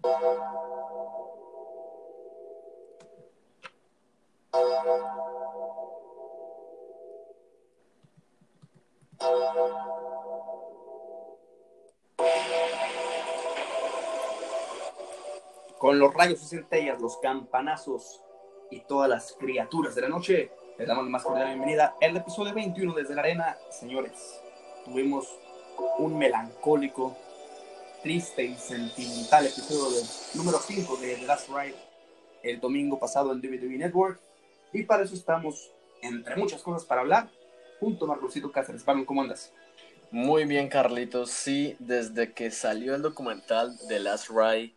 Con los rayos y centellas, los campanazos y todas las criaturas de la noche, les damos la más cordial bienvenida al episodio 21 desde la arena. Señores, tuvimos un melancólico, triste y sentimental episodio número 5 de The Last Ride el domingo pasado en WWE Network. Y para eso estamos, entre muchas cosas para hablar, junto a Marlosito Cáceres. Pablo, ¿cómo andas? Muy bien, Carlitos. Sí, desde que salió el documental de Last Ride,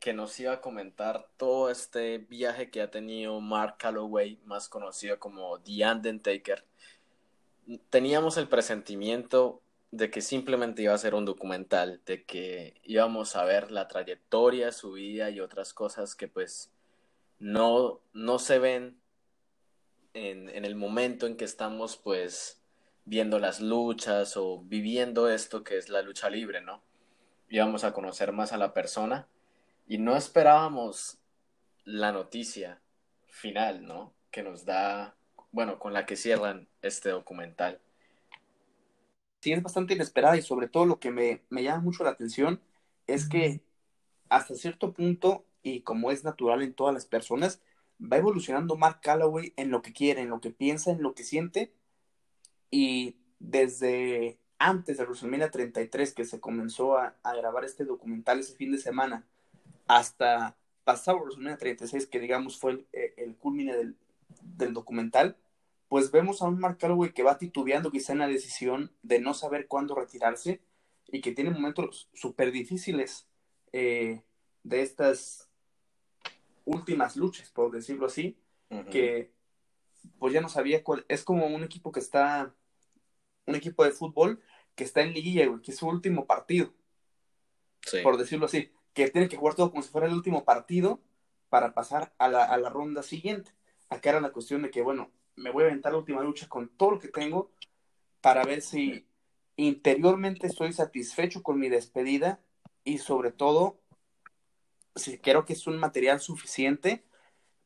que nos iba a comentar todo este viaje que ha tenido Mark Calloway, más conocido como The Undertaker, teníamos el presentimiento de que simplemente iba a ser un documental, de que íbamos a ver la trayectoria, su vida y otras cosas que pues no, no se ven en, en el momento en que estamos pues viendo las luchas o viviendo esto que es la lucha libre, ¿no? Íbamos a conocer más a la persona y no esperábamos la noticia final, ¿no? Que nos da, bueno, con la que cierran este documental. Sí, es bastante inesperada y sobre todo lo que me, me llama mucho la atención es que hasta cierto punto, y como es natural en todas las personas, va evolucionando Mark Calloway en lo que quiere, en lo que piensa, en lo que siente. Y desde antes de WrestleMania 33, que se comenzó a, a grabar este documental ese fin de semana, hasta pasado WrestleMania 36, que digamos fue el, eh, el culmine del, del, documental, pues vemos a un Mark Calloway que va titubeando quizá en la decisión de no saber cuándo retirarse y que tiene momentos súper difíciles eh, de estas últimas luchas, por decirlo así, uh -huh. que pues ya no sabía cuál, es como un equipo que está, un equipo de fútbol que está en liguilla, que es su último partido, sí. por decirlo así, que tiene que jugar todo como si fuera el último partido para pasar a la, a la ronda siguiente. Acá era la cuestión de que, bueno, me voy a aventar la última lucha con todo lo que tengo para ver si interiormente estoy satisfecho con mi despedida y sobre todo si creo que es un material suficiente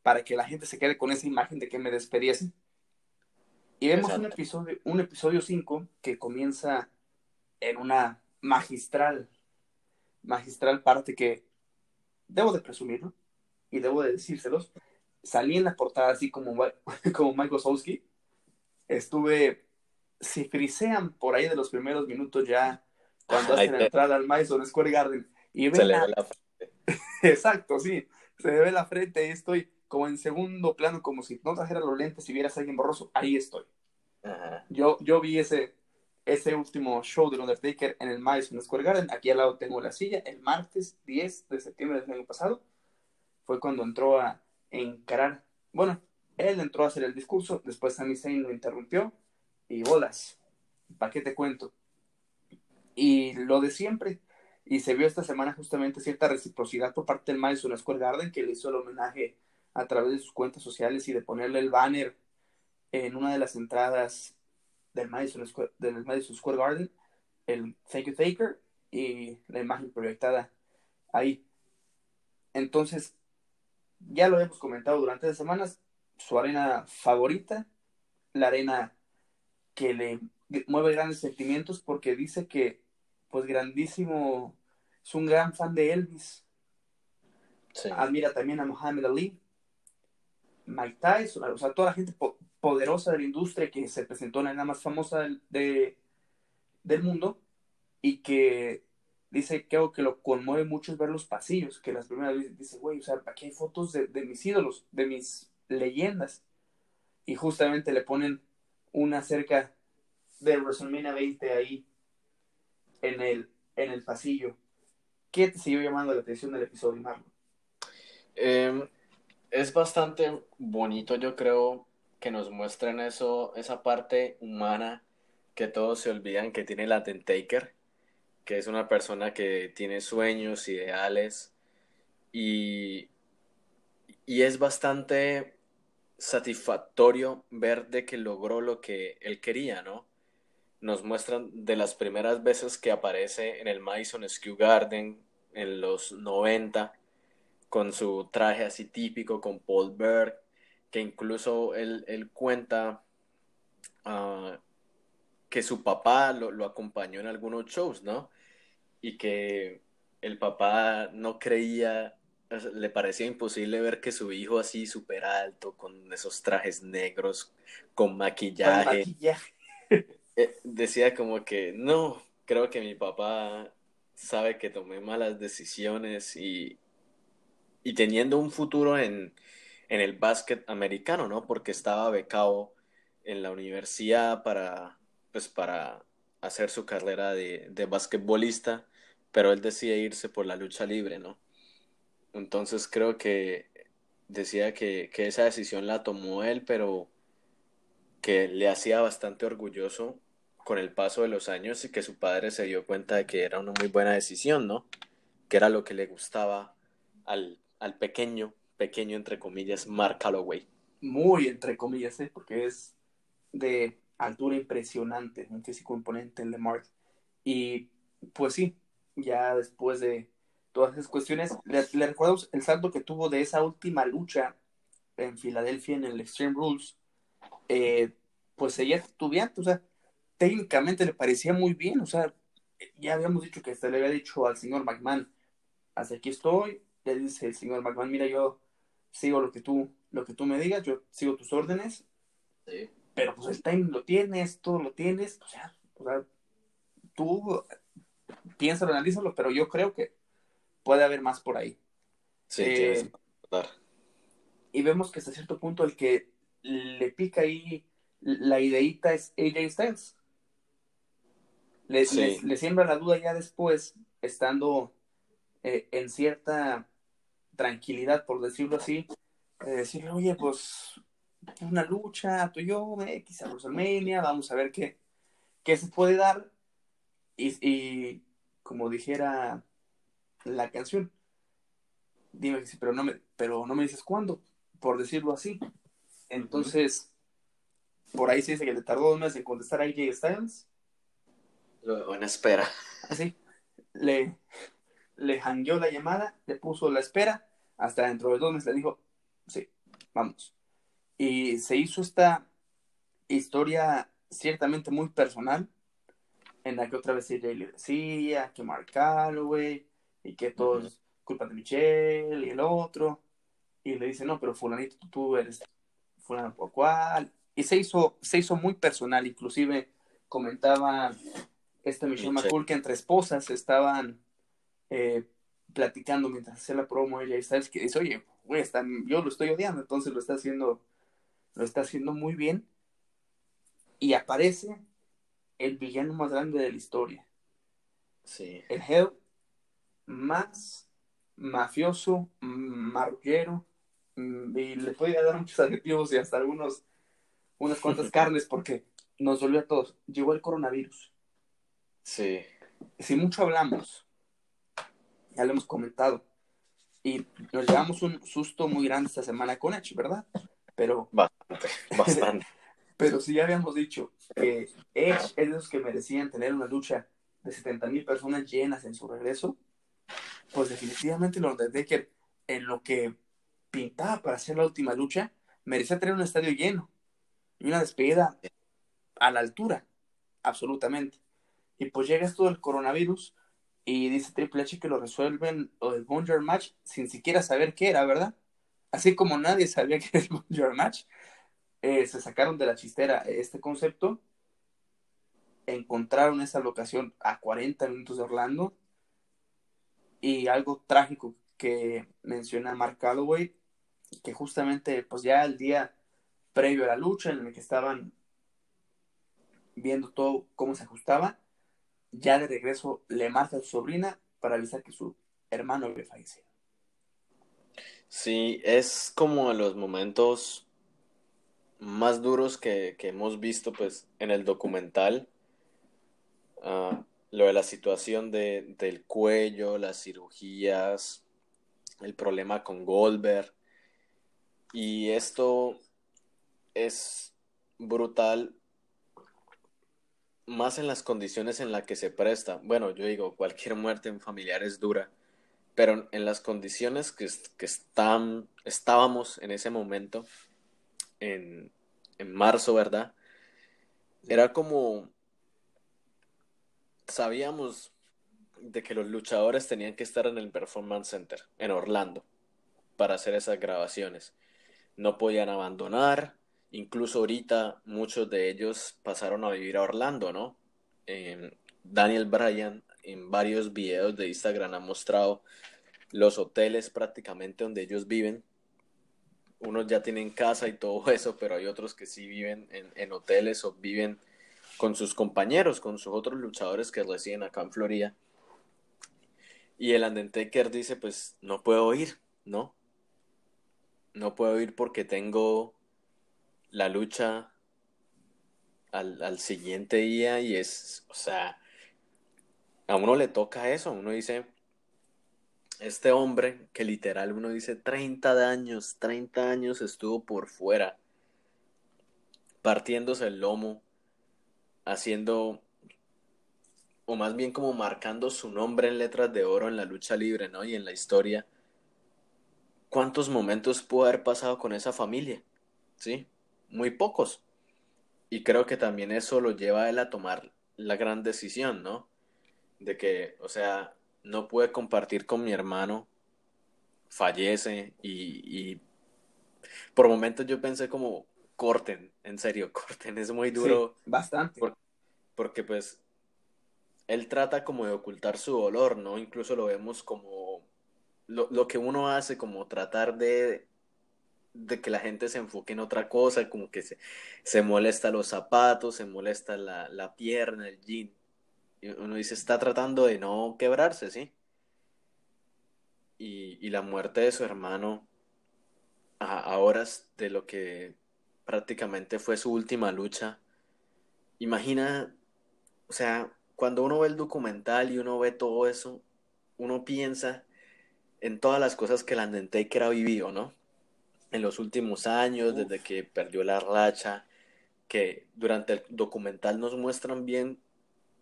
para que la gente se quede con esa imagen de que me despediese. Y vemos Exacto. un episodio, un episodio 5 que comienza en una magistral, magistral parte que debo de presumirlo y debo de decírselos. Salí en la portada así como, como Mike Wazowski. Estuve, si frisean por ahí de los primeros minutos ya, cuando hacen la entrada al Madison Square Garden y ven la... la... Exacto, sí. Se ve la frente y estoy como en segundo plano, como si no trajera los lentes y vieras a alguien borroso, ahí estoy. Ajá. Yo, yo vi ese, ese último show del Undertaker en el Madison Square Garden. Aquí al lado tengo la silla. El martes 10 de septiembre del año pasado fue cuando entró a encarar. Bueno, él entró a hacer el discurso. Después Sami Zayn lo interrumpió. Y bolas. ¿Para qué te cuento? Y lo de siempre. Y se vio esta semana justamente cierta reciprocidad por parte del Madison Square Garden que le hizo el homenaje a través de sus cuentas sociales y de ponerle el banner en una de las entradas del Madison Square, del Madison Square Garden, el Thank You Taker y la imagen proyectada ahí. Entonces, ya lo hemos comentado durante las semanas, su arena favorita, la arena que le mueve grandes sentimientos porque dice que, pues, grandísimo, es un gran fan de Elvis. Sí. Admira también a Muhammad Ali, Mike Tyson, o sea, toda la gente po poderosa de la industria que se presentó en la arena más famosa del, de, del mundo y que dice que algo que lo conmueve mucho es ver los pasillos, que las primeras veces dice, güey, o sea, aquí hay fotos de, mis ídolos, de mis leyendas. Y justamente le ponen una cerca de WrestleMania 20 ahí en el, en el pasillo. ¿Qué te siguió llamando la atención del episodio, Marlon? Eh, es bastante bonito, yo creo, que nos muestren eso, esa parte humana que todos se olvidan que tiene la Taker, que es una persona que tiene sueños, ideales, y, y es bastante satisfactorio ver de que logró lo que él quería, ¿no? Nos muestran de las primeras veces que aparece en el Madison Square Garden en los 90 con su traje así típico con Paul Berg, que incluso él, él cuenta uh, que su papá lo, lo, acompañó en algunos shows, ¿no? Y que el papá no creía, le parecía imposible ver que su hijo así súper alto, con esos trajes negros, con maquillaje. Con maquillaje. Eh, decía como que no, creo que mi papá sabe que tomé malas decisiones y, y teniendo un futuro en, en el básquet americano, ¿no? Porque estaba becado en la universidad para, pues, para hacer su carrera de, de basquetbolista, pero él decide irse por la lucha libre, ¿no? Entonces creo que decía que, que esa decisión la tomó él, pero que le hacía bastante orgulloso con el paso de los años y que su padre se dio cuenta de que era una muy buena decisión, ¿no? Que era lo que le gustaba al, al pequeño, pequeño entre comillas, Mark Calloway. Muy entre comillas, ¿eh? porque es de altura impresionante, un físico imponente el de Mark. Y pues sí, ya después de todas esas cuestiones, le, le recuerdo el salto que tuvo de esa última lucha en Filadelfia en el Extreme Rules, eh, pues seguía estudiante, o sea, técnicamente le parecía muy bien, o sea, ya habíamos dicho que hasta le había dicho al señor McMahon, hasta aquí estoy, le dice el señor McMahon, mira, yo sigo lo que tú, lo que tú me digas, yo sigo tus órdenes, sí. Pero pues el time lo tienes, todo lo tienes, o sea, o sea tú piénsalo, analízalo, pero yo creo que puede haber más por ahí. Sí, eh, y vemos que hasta cierto punto el que le pica ahí la ideita es AJ Styles. Le, le, siembra la duda ya después, estando eh, en cierta tranquilidad, por decirlo así, eh, decirle, oye, pues una lucha, tú y yo, eh, quizá WrestleMania, vamos a ver qué, qué se puede dar. Y, y, como dijera la canción, dime pero no me, pero no me dices cuándo, por decirlo así. Entonces, por ahí se dice que le tardó dos meses en contestar a AJ Styles. Luego en espera. Así. Le, le hangueó la llamada, le puso la espera, hasta dentro de dos meses le dijo, sí, vamos. Y se hizo esta historia ciertamente muy personal, en la que otra vez ella le decía que Mark Calloway, y que todo es culpa de Michelle y el otro, y le dice, no, pero fulanito, tú eres fulano por cual, y se hizo, se hizo muy personal, inclusive comentaba esta Michelle McCool que entre esposas estaban eh, platicando mientras hacía la promo ella y sabes que dice, oye, güey, yo lo estoy odiando, entonces lo está haciendo, lo está haciendo muy bien. Y aparece el villano más grande de la historia. Sí. El Hell más mafioso, marrullero, mm, y le podía dar muchos adjetivos y hasta algunos, unas cuantas carnes porque nos dolió a todos. Llegó el coronavirus. Sí. Si mucho hablamos ya lo hemos comentado. Y nos llevamos un susto muy grande esta semana con Edge, ¿verdad? Pero. Bastante, bastante. pero si ya habíamos dicho que Edge es de esos que merecían tener una lucha de 70 mil personas llenas en su regreso, pues definitivamente el Undertaker, en lo que pintaba para hacer la última lucha, merecía tener un estadio lleno y una despedida a la altura, absolutamente. Y pues llega esto del coronavirus y dice Triple H que lo resuelven lo del Bonjour Match sin siquiera saber qué era, ¿verdad? Así como nadie sabía qué era el Bonjour Match, eh, se sacaron de la chistera este concepto, encontraron esa locación a 40 minutos de Orlando y algo trágico que menciona Mark Calloway, que justamente pues ya el día previo a la lucha en el que estaban viendo todo cómo se ajustaba, ya de regreso le marca a su sobrina para avisar que su hermano había fallecido. Sí, es como los momentos más duros que, hemos visto pues en el documental. Ah, lo de la situación de, del cuello, las cirugías, el problema con Goldberg. Y esto es brutal más en las condiciones en las que se presta. Bueno, yo digo, cualquier muerte en familiar es dura, pero en las condiciones que, que están, estábamos en ese momento, en, en marzo, ¿verdad? Era como, sabíamos de que los luchadores tenían que estar en el Performance Center, en Orlando, para hacer esas grabaciones. No podían abandonar, incluso ahorita muchos de ellos pasaron a vivir a Orlando, ¿no? Daniel Bryan en varios videos de Instagram ha mostrado los hoteles prácticamente donde ellos viven. Unos ya tienen casa y todo eso, pero hay otros que sí viven en, en hoteles o viven con sus compañeros, con sus otros luchadores que residen acá en Florida. Y el Undertaker dice, pues no puedo ir, ¿no? No puedo ir porque tengo la lucha al, al siguiente día y es, o sea, a uno le toca eso, uno dice, este hombre que literal uno dice 30 años, 30 años estuvo por fuera, partiéndose el lomo, haciendo, o más bien como marcando su nombre en letras de oro en la lucha libre, ¿no? Y en la historia. ¿Cuántos momentos pudo haber pasado con esa familia? ¿Sí? Muy pocos. Y creo que también eso lo lleva a él a tomar la gran decisión, ¿no? de que, o sea, no pude compartir con mi hermano, fallece y, y por momentos yo pensé como, corten, en serio, corten, es muy duro. bastante. porque pues él trata como de ocultar su dolor, ¿no? Incluso lo vemos como lo, lo, que uno hace, como tratar de, de que la gente se enfoque en otra cosa, como que se, se molesta los zapatos, se molesta la, la pierna, el jean uno dice, está tratando de no quebrarse, ¿sí? Y, la muerte de su hermano a, horas de lo que prácticamente fue su última lucha. Imagina, o sea, cuando uno ve el documental y uno ve todo eso, uno piensa en todas las cosas que el Undertaker ha vivido, ¿no? En los últimos años, desde que perdió la racha, que durante el documental nos muestran bien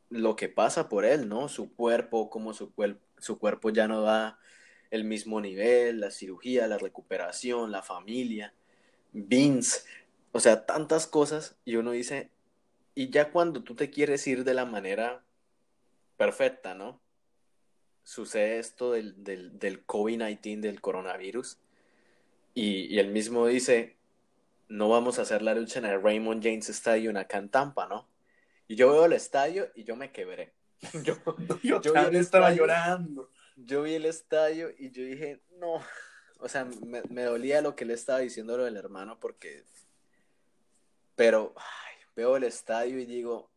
lo que pasa por él, ¿no? Su cuerpo, como su, su cuerpo ya no da el mismo nivel, la cirugía, la recuperación, la familia, Vince, o sea, tantas cosas y uno dice, y ya cuando tú te quieres ir de la manera perfecta, ¿no? Sucede esto del, del, del COVID-19, del coronavirus, y, y él mismo dice, no vamos a hacer la lucha en el Raymond James Stadium acá en Tampa, ¿no? Y yo veo el estadio y yo me quebré. Yo, yo, estaba llorando. Yo vi el estadio y yo dije, no. O sea, me, me dolía lo que le estaba diciendo lo del hermano porque... Pero veo el estadio y digo,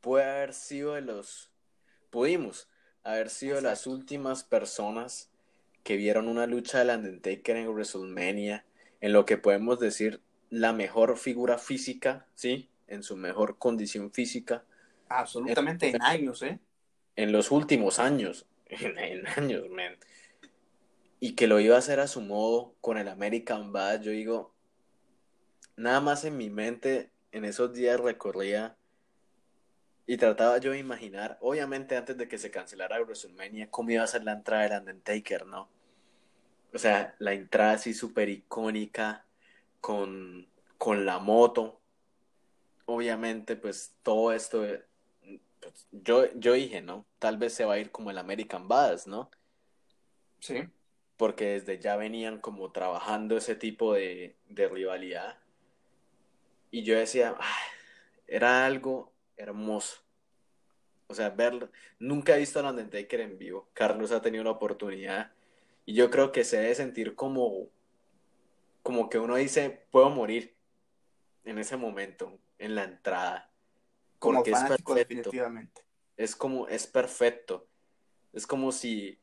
puede haber sido de los... Pudimos haber sido las últimas personas que vieron una lucha del Undertaker en WrestleMania, en lo que podemos decir la mejor figura física, ¿sí? En su mejor condición física. Absolutamente en, años, ¿eh? En los últimos años, en, años, man. Y que lo iba a hacer a su modo con el American Bad, yo digo, nada más en mi mente en esos días recorría y trataba yo de imaginar, obviamente antes de que se cancelara WrestleMania, cómo iba a ser la entrada del Undertaker, ¿no? O sea, la entrada así súper icónica, con, con la moto, obviamente, pues todo esto, eh, pues, yo, yo dije, ¿no? Tal vez se va a ir como el American Badass, ¿no? Sí. Porque desde ya venían como trabajando ese tipo de, de rivalidad. Y yo decía, era algo hermoso. O sea, verlo. Nunca he visto a Undertaker en vivo. Carlos ha tenido la oportunidad. Y yo creo que se debe sentir como, como que uno dice, puedo morir en ese momento en la entrada. Como es perfecto. definitivamente. Es como, es perfecto. Es como si,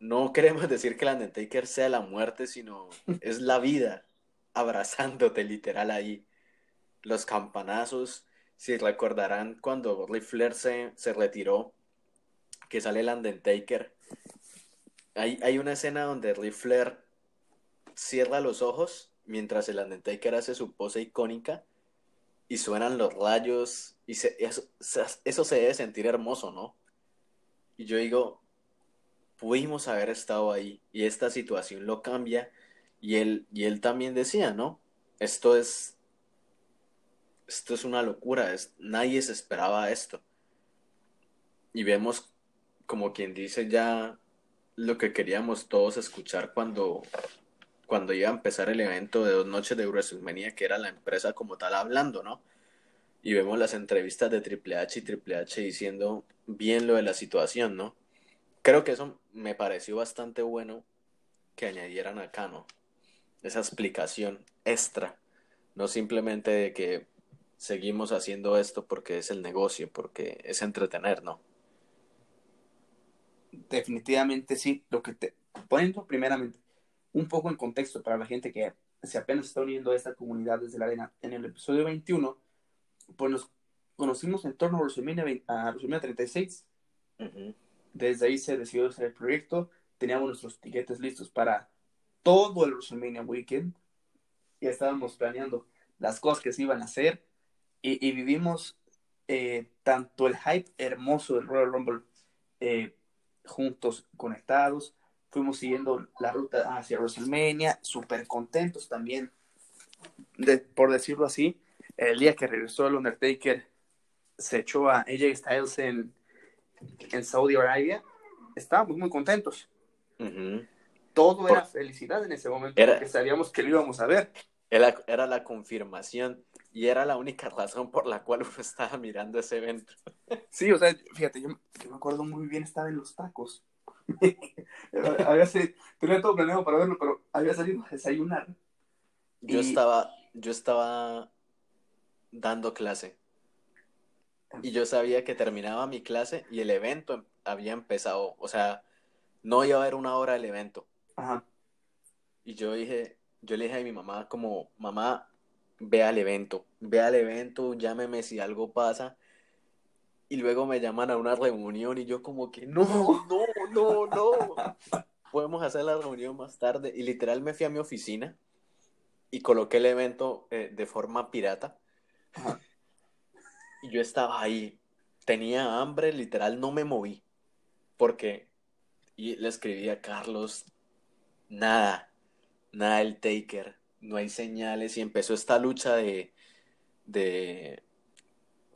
no, queremos decir que el Undertaker sea la muerte, sino es la vida abrazándote literal ahí. Los campanazos, si recordarán cuando Ric Flair se, se retiró, que sale el Undertaker, hay, hay una escena donde Ric Flair cierra los ojos mientras el Undertaker hace su pose icónica y suenan los rayos y eso, eso, se debe sentir hermoso, ¿no? Y yo digo, pudimos haber estado ahí y esta situación lo cambia y él, y él también decía, ¿no? Esto es, esto es una locura, es, nadie se esperaba esto. Y vemos como quien dice ya lo que queríamos todos escuchar cuando, cuando iba a empezar el evento de dos noches de WrestleMania, que era la empresa como tal hablando, ¿no? Y vemos las entrevistas de Triple H y Triple H diciendo bien lo de la situación, ¿no? Creo que eso me pareció bastante bueno que añadieran acá, ¿no? Esa explicación extra, no simplemente de que seguimos haciendo esto porque es el negocio, porque es entretener, ¿no? Definitivamente sí, lo que te poniendo primeramente un poco en contexto para la gente que se apenas está uniendo a esta comunidad desde la arena, en el episodio 21, pues nos conocimos en torno a WrestleMania, a WrestleMania 36. Desde ahí se decidió hacer el proyecto, teníamos nuestros tiquetes listos para todo el WrestleMania Weekend, ya estábamos planeando las cosas que se iban a hacer. Y, vivimos eh, tanto el hype hermoso del Royal Rumble eh, juntos, conectados, fuimos siguiendo la ruta hacia WrestleMania, súper contentos también, de, por decirlo así, el día que regresó el Undertaker, se echó a AJ Styles en, en Saudi Arabia, estábamos muy contentos. Todo era felicidad en ese momento, porque sabíamos que lo íbamos a ver. Era, era la confirmación y era la única razón por la cual uno estaba mirando ese evento. Sí, o sea, fíjate, yo, me acuerdo muy bien, estaba en los tacos. había, tenía todo planeado para verlo, pero había salido a desayunar. Yo estaba, yo estaba dando clase. Y yo sabía que terminaba mi clase y el evento había empezado. O sea, no iba a haber una hora del evento. Ajá. Y yo dije, yo le dije a mi mamá como, mamá, ve al evento, ve al evento, llámeme si algo pasa. Y luego me llaman a una reunión y yo como que, no, no, no, no. Podemos hacer la reunión más tarde. Y literal me fui a mi oficina y coloqué el evento eh, de forma pirata. Y yo estaba ahí, tenía hambre, literal no me moví. Porque, y le escribí a Carlos, nada, nada el Taker, no hay señales y empezó esta lucha de, de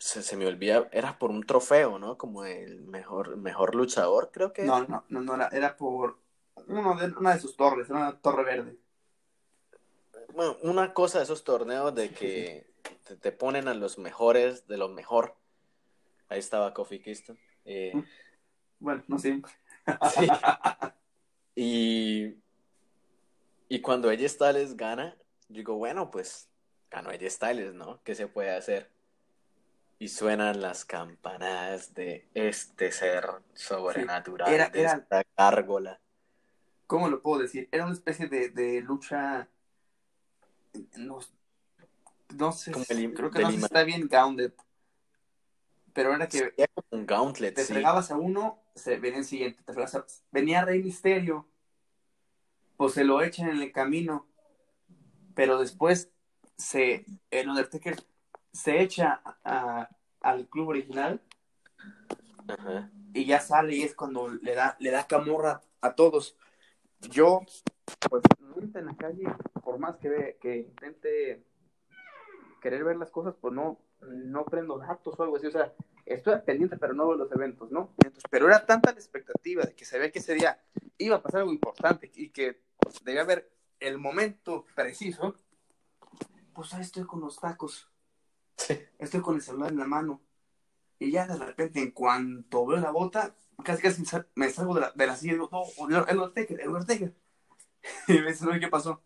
se, me olvida, era por un trofeo, ¿no? Como el mejor, mejor luchador, creo que. No, no, no, no era, era por uno de, una de sus torres, una torre verde. Bueno, una cosa de esos torneos de que te, ponen a los mejores de lo mejor. Ahí estaba Kofi Kingston. Eh, bueno, no siempre. sí. Y y cuando ella Styles gana, digo, bueno, pues ganó ella Styles, ¿no? ¿Qué se puede hacer? Y suenan las campanadas de este ser sobrenatural, era, de esta gárgola. ¿Cómo lo puedo decir? Era una especie de, lucha. No, no sé, creo que no sé si está bien Gauntlet. Pero era que. un Gauntlet. Te fregabas a uno, se venía el siguiente. Te venía Rey Misterio pues se lo echan en el camino, pero después se, el Undertaker se echa al club original y ya sale y es cuando le da, le da camorra a todos. Yo, pues, en la calle, por más que, que intente querer ver las cosas, pues no, no prendo datos o algo así, o sea, estoy pendiente, pero no veo los eventos, ¿no? pero era tanta la expectativa de que se ve que ese día iba a pasar algo importante y que debía haber el momento preciso, pues ahí estoy con los tacos. Estoy con el celular en la mano. Y ya de repente, en cuanto veo la bota, casi casi me salgo de la, de la silla y digo, no, el Undertaker, el Undertaker. Y me dice, ¿qué pasó?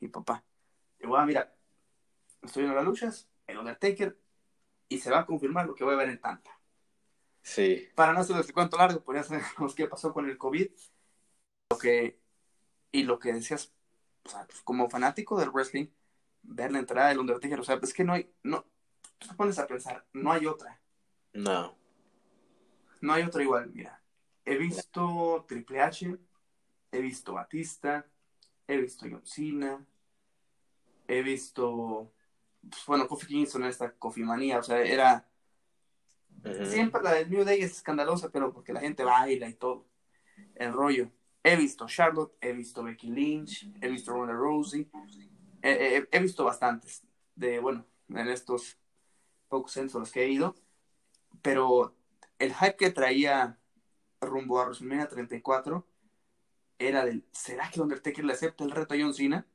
Mi papá, digo, ah, mira, estoy en las luchas, el Undertaker, y se va a confirmar lo que voy a ver en tanta. Sí. Para no hacer el cuento largo, pues ya sabemos qué pasó con el COVID. Lo que y lo que decías, o sea, pues, como fanático del wrestling, ver la entrada del Undertaker, o sea, es que no hay, no, tú te pones a pensar, no hay otra. No. No hay otra igual, mira. He visto Triple H, he visto Batista, he visto John Cena, he visto, pues, bueno, Kofi Kingston, esta Kofi Manía, o sea, era... Siempre la del New Day es escandalosa, pero porque la gente baila y todo. el rollo. He visto Charlotte, he visto Becky Lynch, he visto Ronda Rousey, he, he, he visto bastantes de, bueno, en estos pocos centros los que he ido, pero el hype que traía rumbo a WrestleMania 34 era del, ¿será que Undertaker le acepta el reto a John Cena?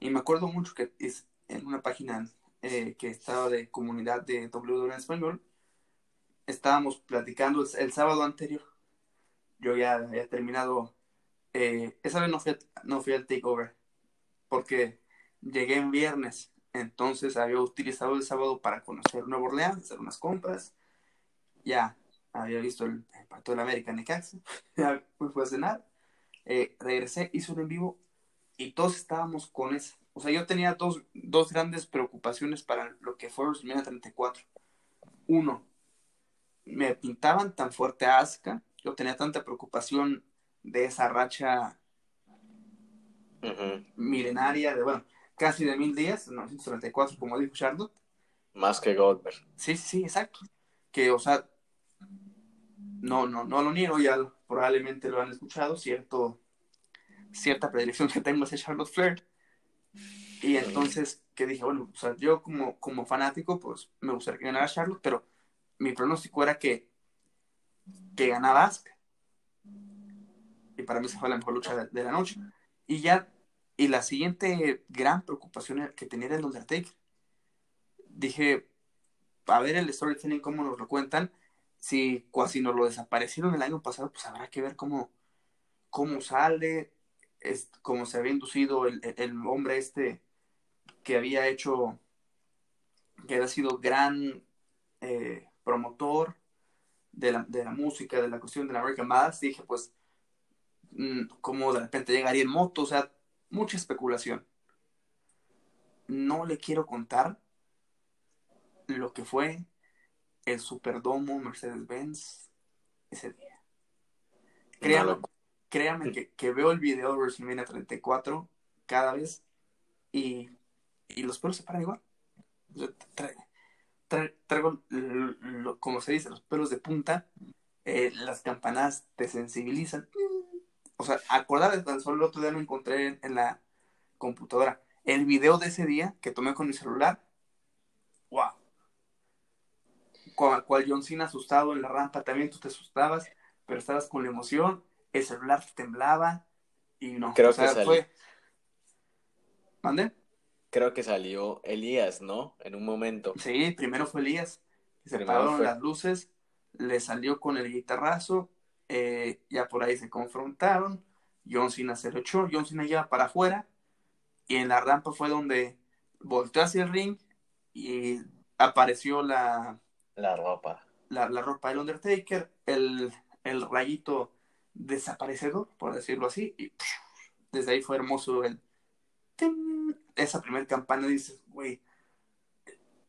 Y me acuerdo mucho que es en una página eh, que estaba de comunidad de WWE en español, estábamos platicando el, el sábado anterior. Yo ya había terminado, eh, esa vez no fui, a- no fui al takeover, porque llegué en viernes, entonces había utilizado el sábado para conocer Nueva Orleans, hacer unas compras, ya había visto el, partido de la América en Necaxa, ya me fui a cenar, eh, regresé, hice un en vivo y todos estábamos con eso. O sea, yo tenía dos, dos grandes preocupaciones para lo que fue WrestleMania 34. Uno, me pintaban tan fuerte a Asuka, yo tenía tanta preocupación de esa racha milenaria de, bueno, casi de mil días, 934, como dijo Charlotte. Más que Goldberg. Sí, sí, exacto. Que, o sea, no, no, no lo niego, ya probablemente lo han escuchado, cierto, cierta predilección que tengo hacia Charlotte Flair. Y entonces, que dije, bueno, o sea, yo como, como fanático, pues me gustaría que ganara Charlotte, pero mi pronóstico era que, que ganaba Asuka. Y para mí esa fue la mejor lucha de, de la noche. Y ya, y la siguiente gran preocupación que tenía era el Undertaker. Dije, a ver el storytelling, cómo nos lo cuentan. Si casi nos lo desaparecieron el año pasado, pues habrá que ver cómo, cómo sale, es, cómo se había inducido el, el, hombre este que había hecho, que había sido gran eh, promotor de la, de la música, de la cuestión de la American Bass. Dije, pues, mm, cómo de repente llegaría en moto, o sea, mucha especulación. No le quiero contar lo que fue el Superdomo Mercedes-Benz ese día. Créame, No créame que, que veo el video de WrestleMania 34 cada vez y, y los pelos se paran igual. Tra- tra- traigo, lo- como se dice, los pelos de punta, eh, las campanadas te sensibilizan. O sea, acordar de tan solo el otro día lo encontré en, en la computadora. El video de ese día que tomé con mi celular, wow. Cual, cual John Cena asustado en la rampa, también tú te asustabas, pero estabas con la emoción, el celular te temblaba y no. Creo o sea, que salí. fue. ¿Mande? Creo que salió Elías, ¿no? En un momento. Sí, primero fue Elías. Se apagaron fue- las luces, le salió con el guitarrazo, eh, ya por ahí se confrontaron, John Cena se lo echó, John Cena lleva para afuera, y en la rampa fue donde volteó hacia el ring y apareció la, La ropa. la, la ropa del Undertaker, el, el rayito desaparecedor, por decirlo así, y desde ahí fue hermoso el... ¡ting! Esa primera campana dices, güey,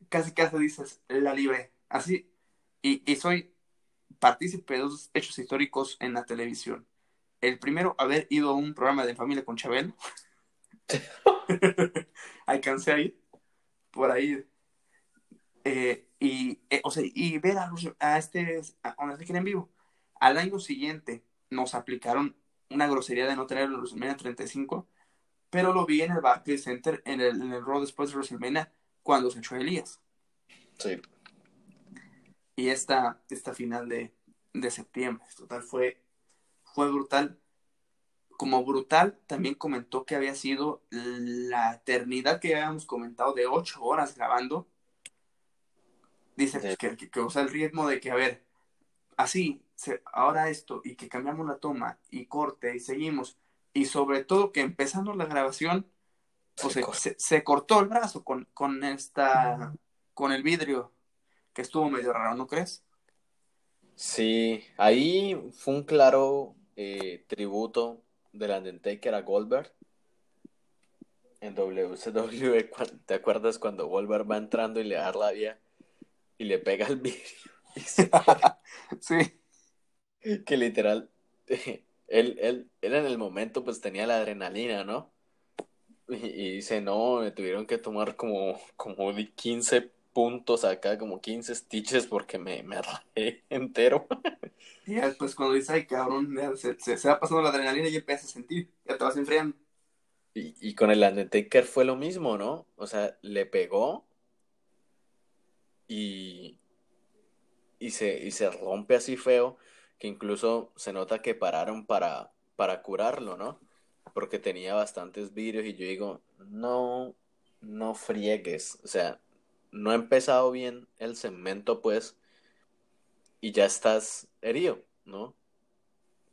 casi casi dices, la libré, así, y, y soy partícipe de dos hechos históricos en la televisión. El primero, haber ido a un programa de familia con Chabelo. Alcancé a ir por ahí. Eh, y, eh, o sea, y ver a, a este a Undertaker en vivo. Al año siguiente nos aplicaron una grosería de no tener el WrestleMania 35, pero lo vi en el Barclays Center en el, en el Raw después de WrestleMania cuando se echó Elías. Sí. Y esta, esta final de, de septiembre, total, fue, fue brutal. Como brutal, también comentó que había sido la eternidad que habíamos comentado de ocho horas grabando. Dice pues, que, que, sea, el ritmo de que, a ver, así, se, ahora esto, y que cambiamos la toma, y corte, y seguimos. Y sobre todo que empezando la grabación, o Se se, se cortó el brazo con, con esta, con el vidrio, que estuvo medio raro, ¿no crees? Sí, ahí fue un claro eh, tributo del Undertaker a Goldberg en WCW. ¿Te acuerdas cuando Goldberg va entrando y le da rabia y le pega el vidrio? Y se- Sí, que literal, él, él, él en el momento pues tenía la adrenalina, ¿no? Y, y dice, no, me tuvieron que tomar como, como di- 15 puntos acá, como 15 stitches porque me, me rajé entero. Y ya después cuando dices, ay cabrón, ya se, se, se va pasando la adrenalina y empiezas a sentir, ya te vas enfriando. Y, y con el Undertaker fue lo mismo, ¿no? O sea, le pegó y, y, se, y se rompe así feo que incluso se nota que pararon para, para curarlo, ¿no? Porque tenía bastantes vidrios y yo digo, no, no friegues, o sea, no ha empezado bien el segmento, pues, y ya estás herido, ¿no?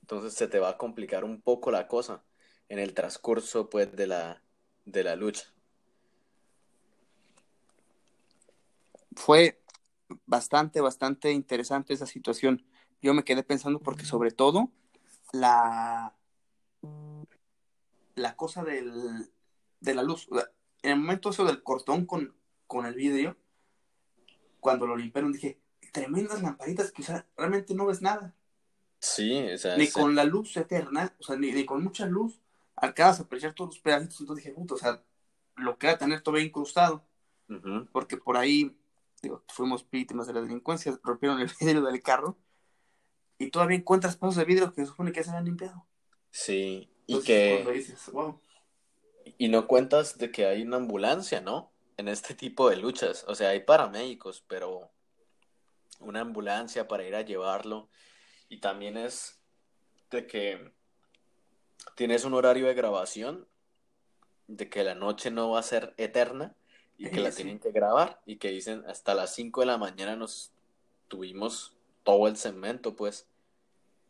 Entonces se te va a complicar un poco la cosa en el transcurso, pues, de la, de la lucha. Fue bastante, bastante interesante esa situación. Yo me quedé pensando porque sobre todo la, la cosa del, de la luz, en el momento eso del cortón con, con el vidrio, cuando lo limpiaron dije, tremendas lamparitas que o sea, realmente no ves nada. Sí, o sea, Ni con la luz eterna, o sea, ni, ni con mucha luz, alcanzas a apreciar todos los pedacitos. Entonces dije, puta, o sea, lo que va a tener todavía incrustado, porque por ahí, digo, fuimos víctimas de la delincuencia, rompieron el vidrio del carro, y todavía encuentras pedazos de vidrio que se supone que ya se habían limpiado. Sí, y Entonces, que... cuando dices, wow, Y no cuentas de que hay una ambulancia, ¿no? En este tipo de luchas. O sea, hay paramédicos, pero una ambulancia para ir a llevarlo. Y también es de que tienes un horario de grabación, de que la noche no va a ser eterna y que Eh, la sí. tienen que grabar y que dicen hasta las 5 de la mañana nos tuvimos todo el segmento, pues.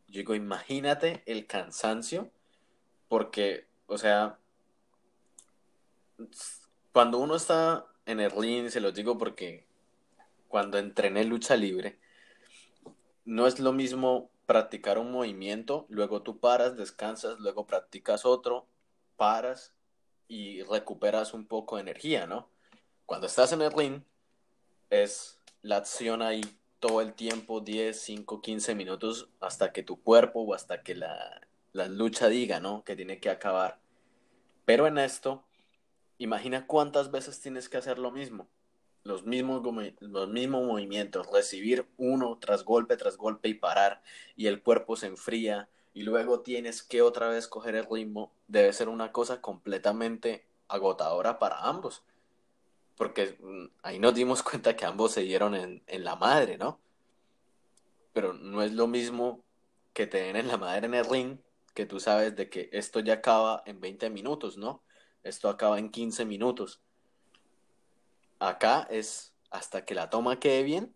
Yo digo, imagínate el cansancio, porque, o sea, cuando uno está en ring, se los digo porque cuando entrené lucha libre, no es lo mismo practicar un movimiento, luego tú paras, descansas, luego practicas otro, paras y recuperas un poco de energía, ¿no? Cuando estás en el ring, es la acción ahí todo el tiempo, 10, 5, 15 minutos, hasta que tu cuerpo o hasta que la lucha diga, ¿no? Que tiene que acabar. Pero en esto, imagina cuántas veces tienes que hacer lo mismo. Los mismos, los mismos movimientos, recibir uno tras golpe, tras golpe y parar, y el cuerpo se enfría, y luego tienes que otra vez coger el ritmo. Debe ser una cosa completamente agotadora para ambos. Porque mm, ahí nos dimos cuenta que ambos se dieron en, en la madre, ¿no? Pero no es lo mismo que te den en la madre en el ring, que tú sabes de que esto ya acaba en 20 minutos, ¿no? Esto acaba en 15 minutos. Acá es hasta que la toma quede bien,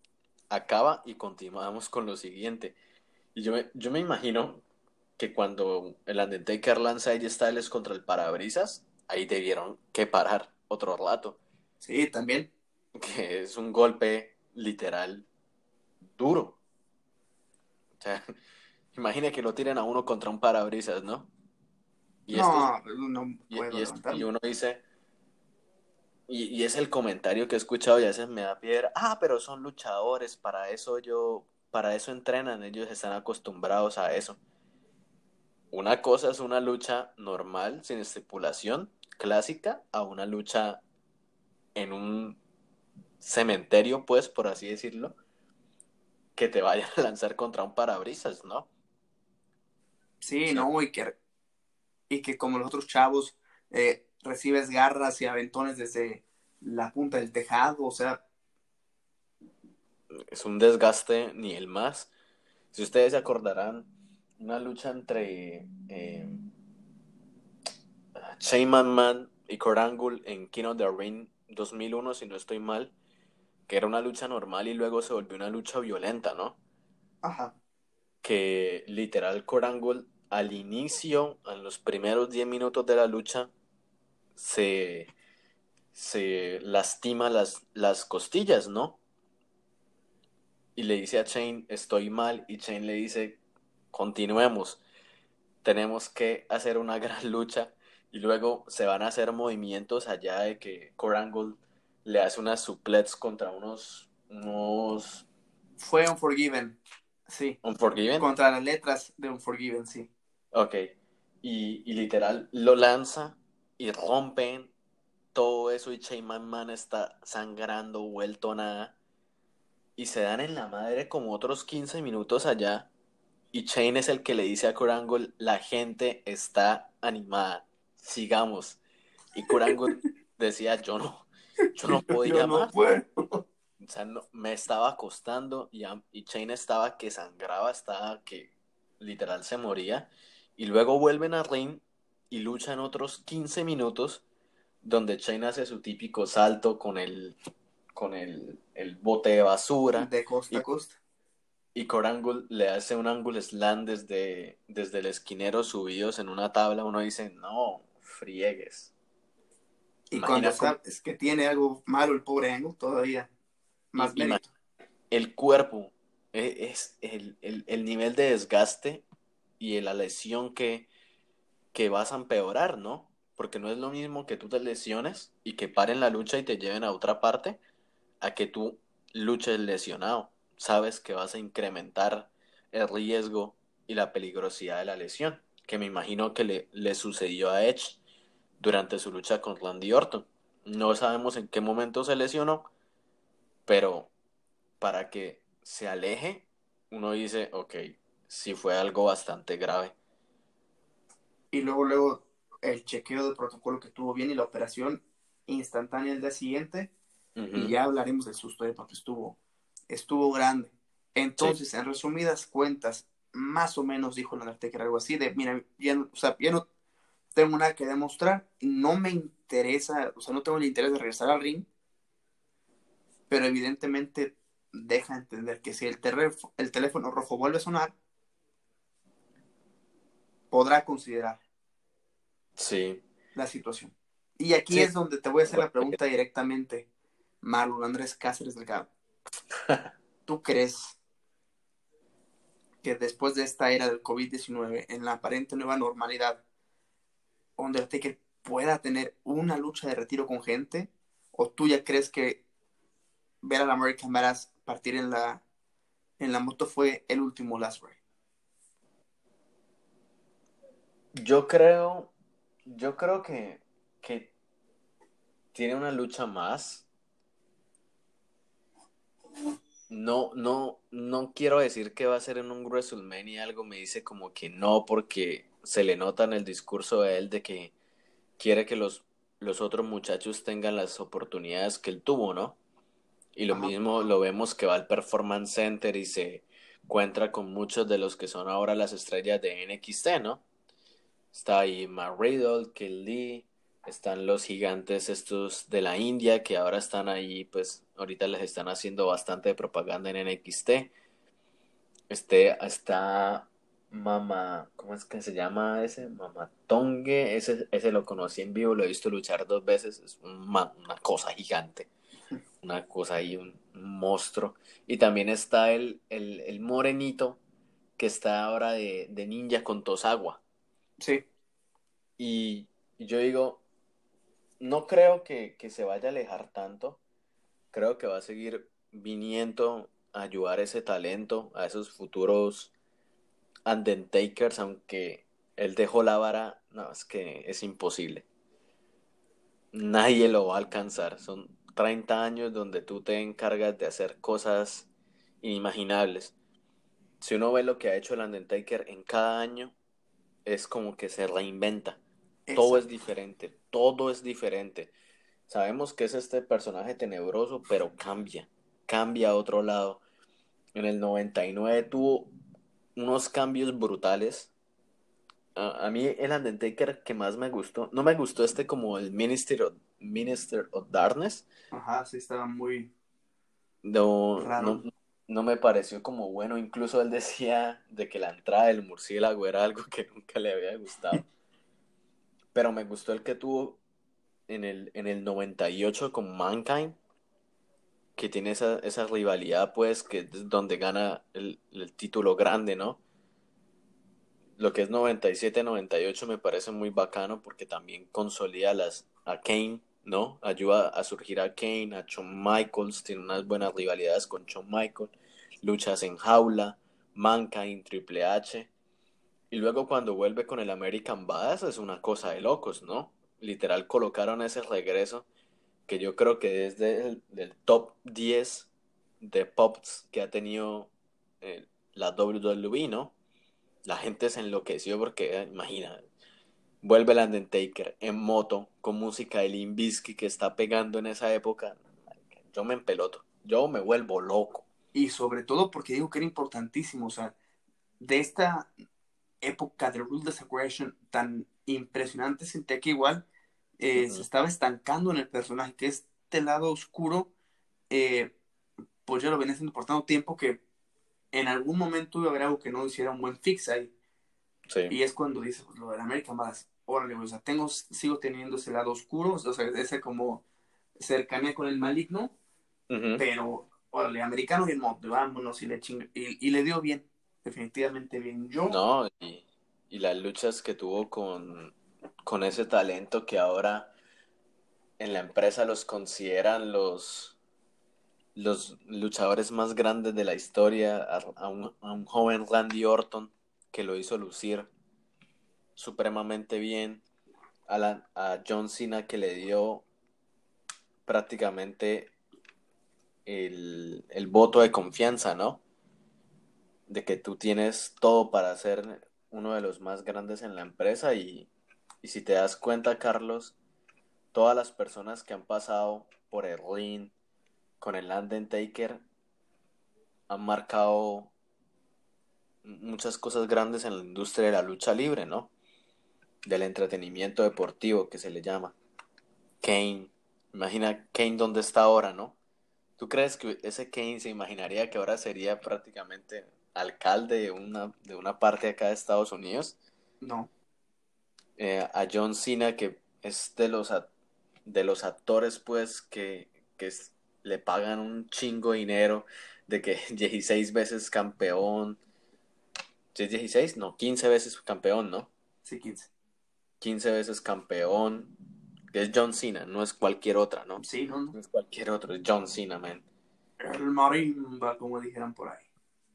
acaba y continuamos con lo siguiente. Y yo me, yo me imagino que cuando el Undertaker lanza AJ Styles contra el parabrisas, ahí debieron que parar otro rato, sí, también. que es un golpe literal duro. O sea, imagina que lo tiren a uno contra un parabrisas, ¿no? Y no, no Y, puedo y es- y uno dice, y, y es el comentario que he escuchado y a veces me da piedra, ah, pero son luchadores, para eso yo, para eso entrenan, ellos están acostumbrados a eso. Una cosa es una lucha normal, sin estipulación, clásica, a una lucha en un cementerio, pues, por así decirlo, que te vayan a lanzar contra un parabrisas, ¿no? Sí, Sí. no, y que, y que como los otros chavos eh, recibes garras y aventones desde la punta del tejado, o sea, es un desgaste ni el más. Si ustedes se acordarán, una lucha entre eh, Shane McMahon y Kurt Angle en King of the Ring 2001, si no estoy mal, que era una lucha normal y luego se volvió una lucha violenta, ¿no? ajá, Que literal Kurt Angle al inicio, en los primeros 10 minutos de la lucha, se, se lastima las, las costillas, ¿no? y le dice a Shane, estoy mal, y Shane le dice, continuemos, tenemos que hacer una gran lucha, y luego se van a hacer movimientos allá de que Kurt Angle le hace unas suplets contra unos, unos fue Unforgiven, sí, Unforgiven. contra las letras de Unforgiven, sí. Ok, y, y literal lo lanza y rompen todo eso y Shane McMahon está sangrando, vuelto nada. Y se dan en la madre como otros 15 minutos allá. Y Shane es el que le dice a Corangle, la gente está animada, sigamos. Y Corangle decía, yo no, yo no podía más. O sea, me estaba acostando y, y Shane estaba que sangraba, estaba que literal se moría. Y luego vuelven a ring y luchan otros 15 minutos donde Shane hace su típico salto con el, con el, bote de basura. De costa a costa. Y Corangle le hace un ángulo slam desde, desde el esquinero subidos en una tabla. Uno dice, no, friegues. Y cuando sabes que tiene algo malo el pobre Angle, todavía más El cuerpo, e, es, el, el, nivel de desgaste y la lesión que, que vas a empeorar, ¿no? Porque no es lo mismo que tú te lesiones y que paren la lucha y te lleven a otra parte, a que tú luches lesionado. Sabes que vas a incrementar el riesgo y la peligrosidad de la lesión, que me imagino que le, le sucedió a Edge durante su lucha con Randy Orton. No sabemos en qué momento se lesionó, pero para que se aleje, uno dice, ok, sí fue algo bastante grave. Y luego, luego, el chequeo de protocolo que tuvo bien y la operación instantánea el día siguiente, y ya hablaremos del susto de porque estuvo, estuvo grande. Entonces, en resumidas cuentas, más o menos dijo el Undertaker algo así de, mira, ya no, o sea, ya no tengo nada que demostrar, no me interesa, o sea, no tengo el interés de regresar al ring, pero evidentemente deja entender que si el, el teléfono rojo vuelve a sonar, podrá considerar sí. la situación. Y aquí es donde te voy a hacer la pregunta directamente, Marlon Andrés Cáceres Delgado. ¿Tú crees que después de esta era del COVID-19, en la aparente nueva normalidad, Undertaker pueda tener una lucha de retiro con gente? ¿O tú ya crees que ver al American Badass partir en la, en la moto fue el último Last Ride? Yo creo, yo creo que, que tiene una lucha más. No, no, no quiero decir que va a ser en un WrestleMania algo me dice como que no, porque se le nota en el discurso de él de que quiere que los, los otros muchachos tengan las oportunidades que él tuvo, ¿no? Y lo mismo lo vemos que va al Performance Center y se encuentra con muchos de los que son ahora las estrellas de NXT, ¿no? Está ahí Matt Riddle, Kill Lee, están los gigantes estos de la India que ahora están ahí, pues ahorita les están haciendo bastante propaganda en NXT. Este, está Mama, ¿cómo es que se llama ese? Mama Tongue, ese, ese lo conocí en vivo, lo he visto luchar dos veces, es una cosa gigante, una cosa ahí, un, monstruo. Y también está el, el, morenito que está ahora de, de ninja con Tosagua. Sí. Y, yo digo, no creo que, que se vaya a alejar tanto, creo que va a seguir viniendo a ayudar ese talento, a esos futuros Undertakers, aunque él dejó la vara, no, es que es imposible. Nadie lo va a alcanzar. Son 30 años donde tú te encargas de hacer cosas inimaginables. Si uno ve lo que ha hecho el Undertaker en cada año, es como que se reinventa. Todo es diferente, todo es diferente. Sabemos que es este personaje tenebroso, pero cambia, cambia a otro lado. En el 99 tuvo unos cambios brutales. A, mí el Undertaker que más me gustó, no me gustó este como el Minister of, Minister of Darkness. Ajá, sí, estaba muy... No, no, me pareció como bueno. Incluso él decía de que la entrada del murciélago era algo que nunca le había gustado. Pero me gustó el que tuvo en el, en el 98 con Mankind que tiene esa, esa rivalidad, pues, que es donde gana el, título grande, ¿no? Lo que es 97-98 me parece muy bacano porque también consolida las, a Kane, ¿no? Ayuda a surgir a Kane, a Shawn Michaels, tiene unas buenas rivalidades con Shawn Michaels, luchas en jaula, Mankind, Triple H. Y luego cuando vuelve con el American Badass es una cosa de locos, ¿no? literal colocaron ese regreso que yo creo que es del, top 10 de pops que ha tenido eh, la WWE, ¿no? La gente se enloqueció porque, eh, imagina, vuelve el Undertaker en moto con música de Limbisky que está pegando en esa época. Yo me empeloto, yo me vuelvo loco. Y sobre todo porque digo que era importantísimo, o sea, de esta época de Ruthless Aggression tan impresionante, sentía que igual eh, se estaba estancando en el personaje, que este lado oscuro, eh, pues ya lo venía haciendo por tanto tiempo que en algún momento iba a haber algo que no hiciera un buen fix ahí. Y es cuando dice, pues lo del American más órale, o sea, tengo, sigo teniendo ese lado oscuro, o sea, ese como cercanía con el maligno, pero, órale, americano y el mod, vámonos, y le, y, le dio bien, definitivamente bien. Yo. No, y, y las luchas que tuvo con, con ese talento que ahora en la empresa los consideran los, los luchadores más grandes de la historia, a, un, a un joven Randy Orton que lo hizo lucir supremamente bien, a, la, a John Cena que le dio prácticamente el, el voto de confianza, ¿no? De que tú tienes todo para ser uno de los más grandes en la empresa y, y si te das cuenta, Carlos, todas las personas que han pasado por el ring con el Undertaker han marcado muchas cosas grandes en la industria de la lucha libre, ¿no? Del entretenimiento deportivo que se le llama. Kane, imagina Kane dónde está ahora, ¿no? ¿Tú crees que ese Kane se imaginaría que ahora sería prácticamente alcalde de una, de una parte acá de Estados Unidos? No. Eh, a John Cena, que es de los, de los actores, pues, que, que le pagan un chingo de dinero, de que 16 veces campeón. ¿Es 16? No, 15 veces campeón, ¿no? Sí, 15. 15 veces campeón. Que es John Cena, no es cualquier otra, ¿no? Sí, no, no. es cualquier otro, es John Cena, man. El marimba, como dijeran por ahí.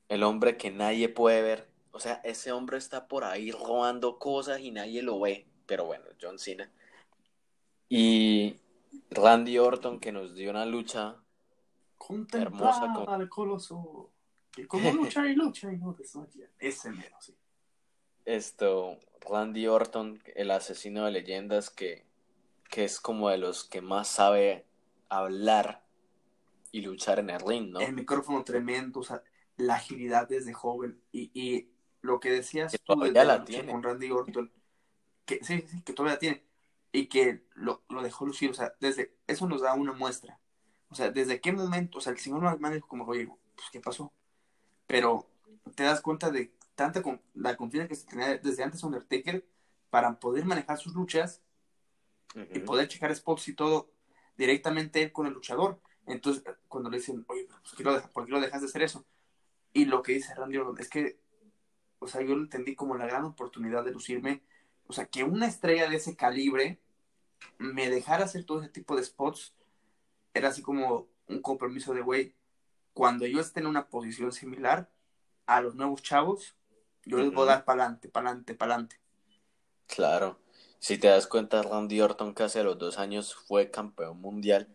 El hombre que nadie puede ver o sea, ese hombre está por ahí robando cosas y nadie lo ve. Pero bueno, John Cena. Y Randy Orton que nos dio una lucha hermosa con al coloso. Que como lucha y lucha y no Ese menos, sí. Esto, Randy Orton, el asesino de leyendas que, que es como de los que más sabe hablar y luchar en el ring, ¿no? El micrófono tremendo, o sea, la agilidad desde joven y, y lo que decías tú la tiene. con Randy Orton, que sí, sí, que todavía la tiene, y que lo, lo, dejó lucir, o sea, desde, eso nos da una muestra, o sea, desde qué momento, o sea, el señor McMahon dijo como, oye, pues, ¿qué pasó? Pero te das cuenta de tanta con, la confianza que se tenía desde antes Undertaker para poder manejar sus luchas y poder checar spots y todo directamente él con el luchador. Entonces, cuando le dicen, oye, ¿por qué lo, ¿por qué lo dejas de hacer eso? Y lo que dice Randy Orton es que o sea, yo lo entendí como la gran oportunidad de lucirme, o sea, que una estrella de ese calibre me dejara hacer todo ese tipo de spots, era así como un compromiso de, güey, cuando yo esté en una posición similar a los nuevos chavos, yo les voy a dar para adelante, para adelante, para adelante. Claro. Si te das cuenta, Randy Orton casi a los dos años fue campeón mundial.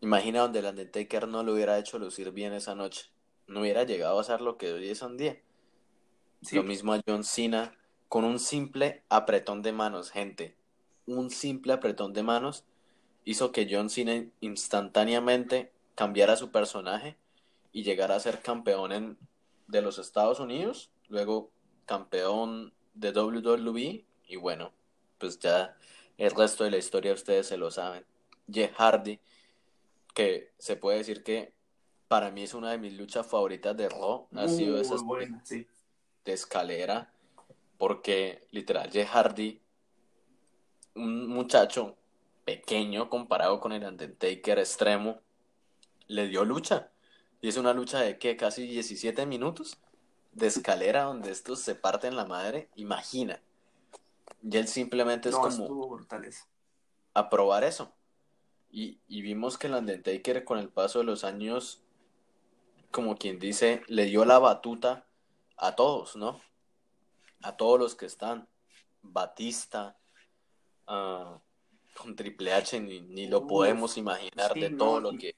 Imagina donde el Undertaker no lo hubiera hecho lucir bien esa noche. No hubiera llegado a ser lo que hoy es un día. Lo mismo a John Cena con un simple apretón de manos, gente. Un simple apretón de manos hizo que John Cena instantáneamente cambiara su personaje y llegara a ser campeón de los Estados Unidos, luego campeón de WWE y bueno, pues ya el resto de la historia ustedes se lo saben. Jeff Hardy, que se puede decir que para mí es una de mis luchas favoritas de Raw, ha sido esa buena, sí de escalera, porque literal, Jeff Hardy, un muchacho pequeño comparado con el Undertaker extremo, le dio lucha. Y es una lucha de que casi 17 minutos de escalera donde estos se parten la madre, imagina. Y él simplemente es como a probar eso. Y, y vimos que el Undertaker con el paso de los años, como quien dice, le dio la batuta a todos, ¿no? A todos los que están. Batista, ah, con Triple H ni, ni lo podemos imaginar sí, de no, todo lo que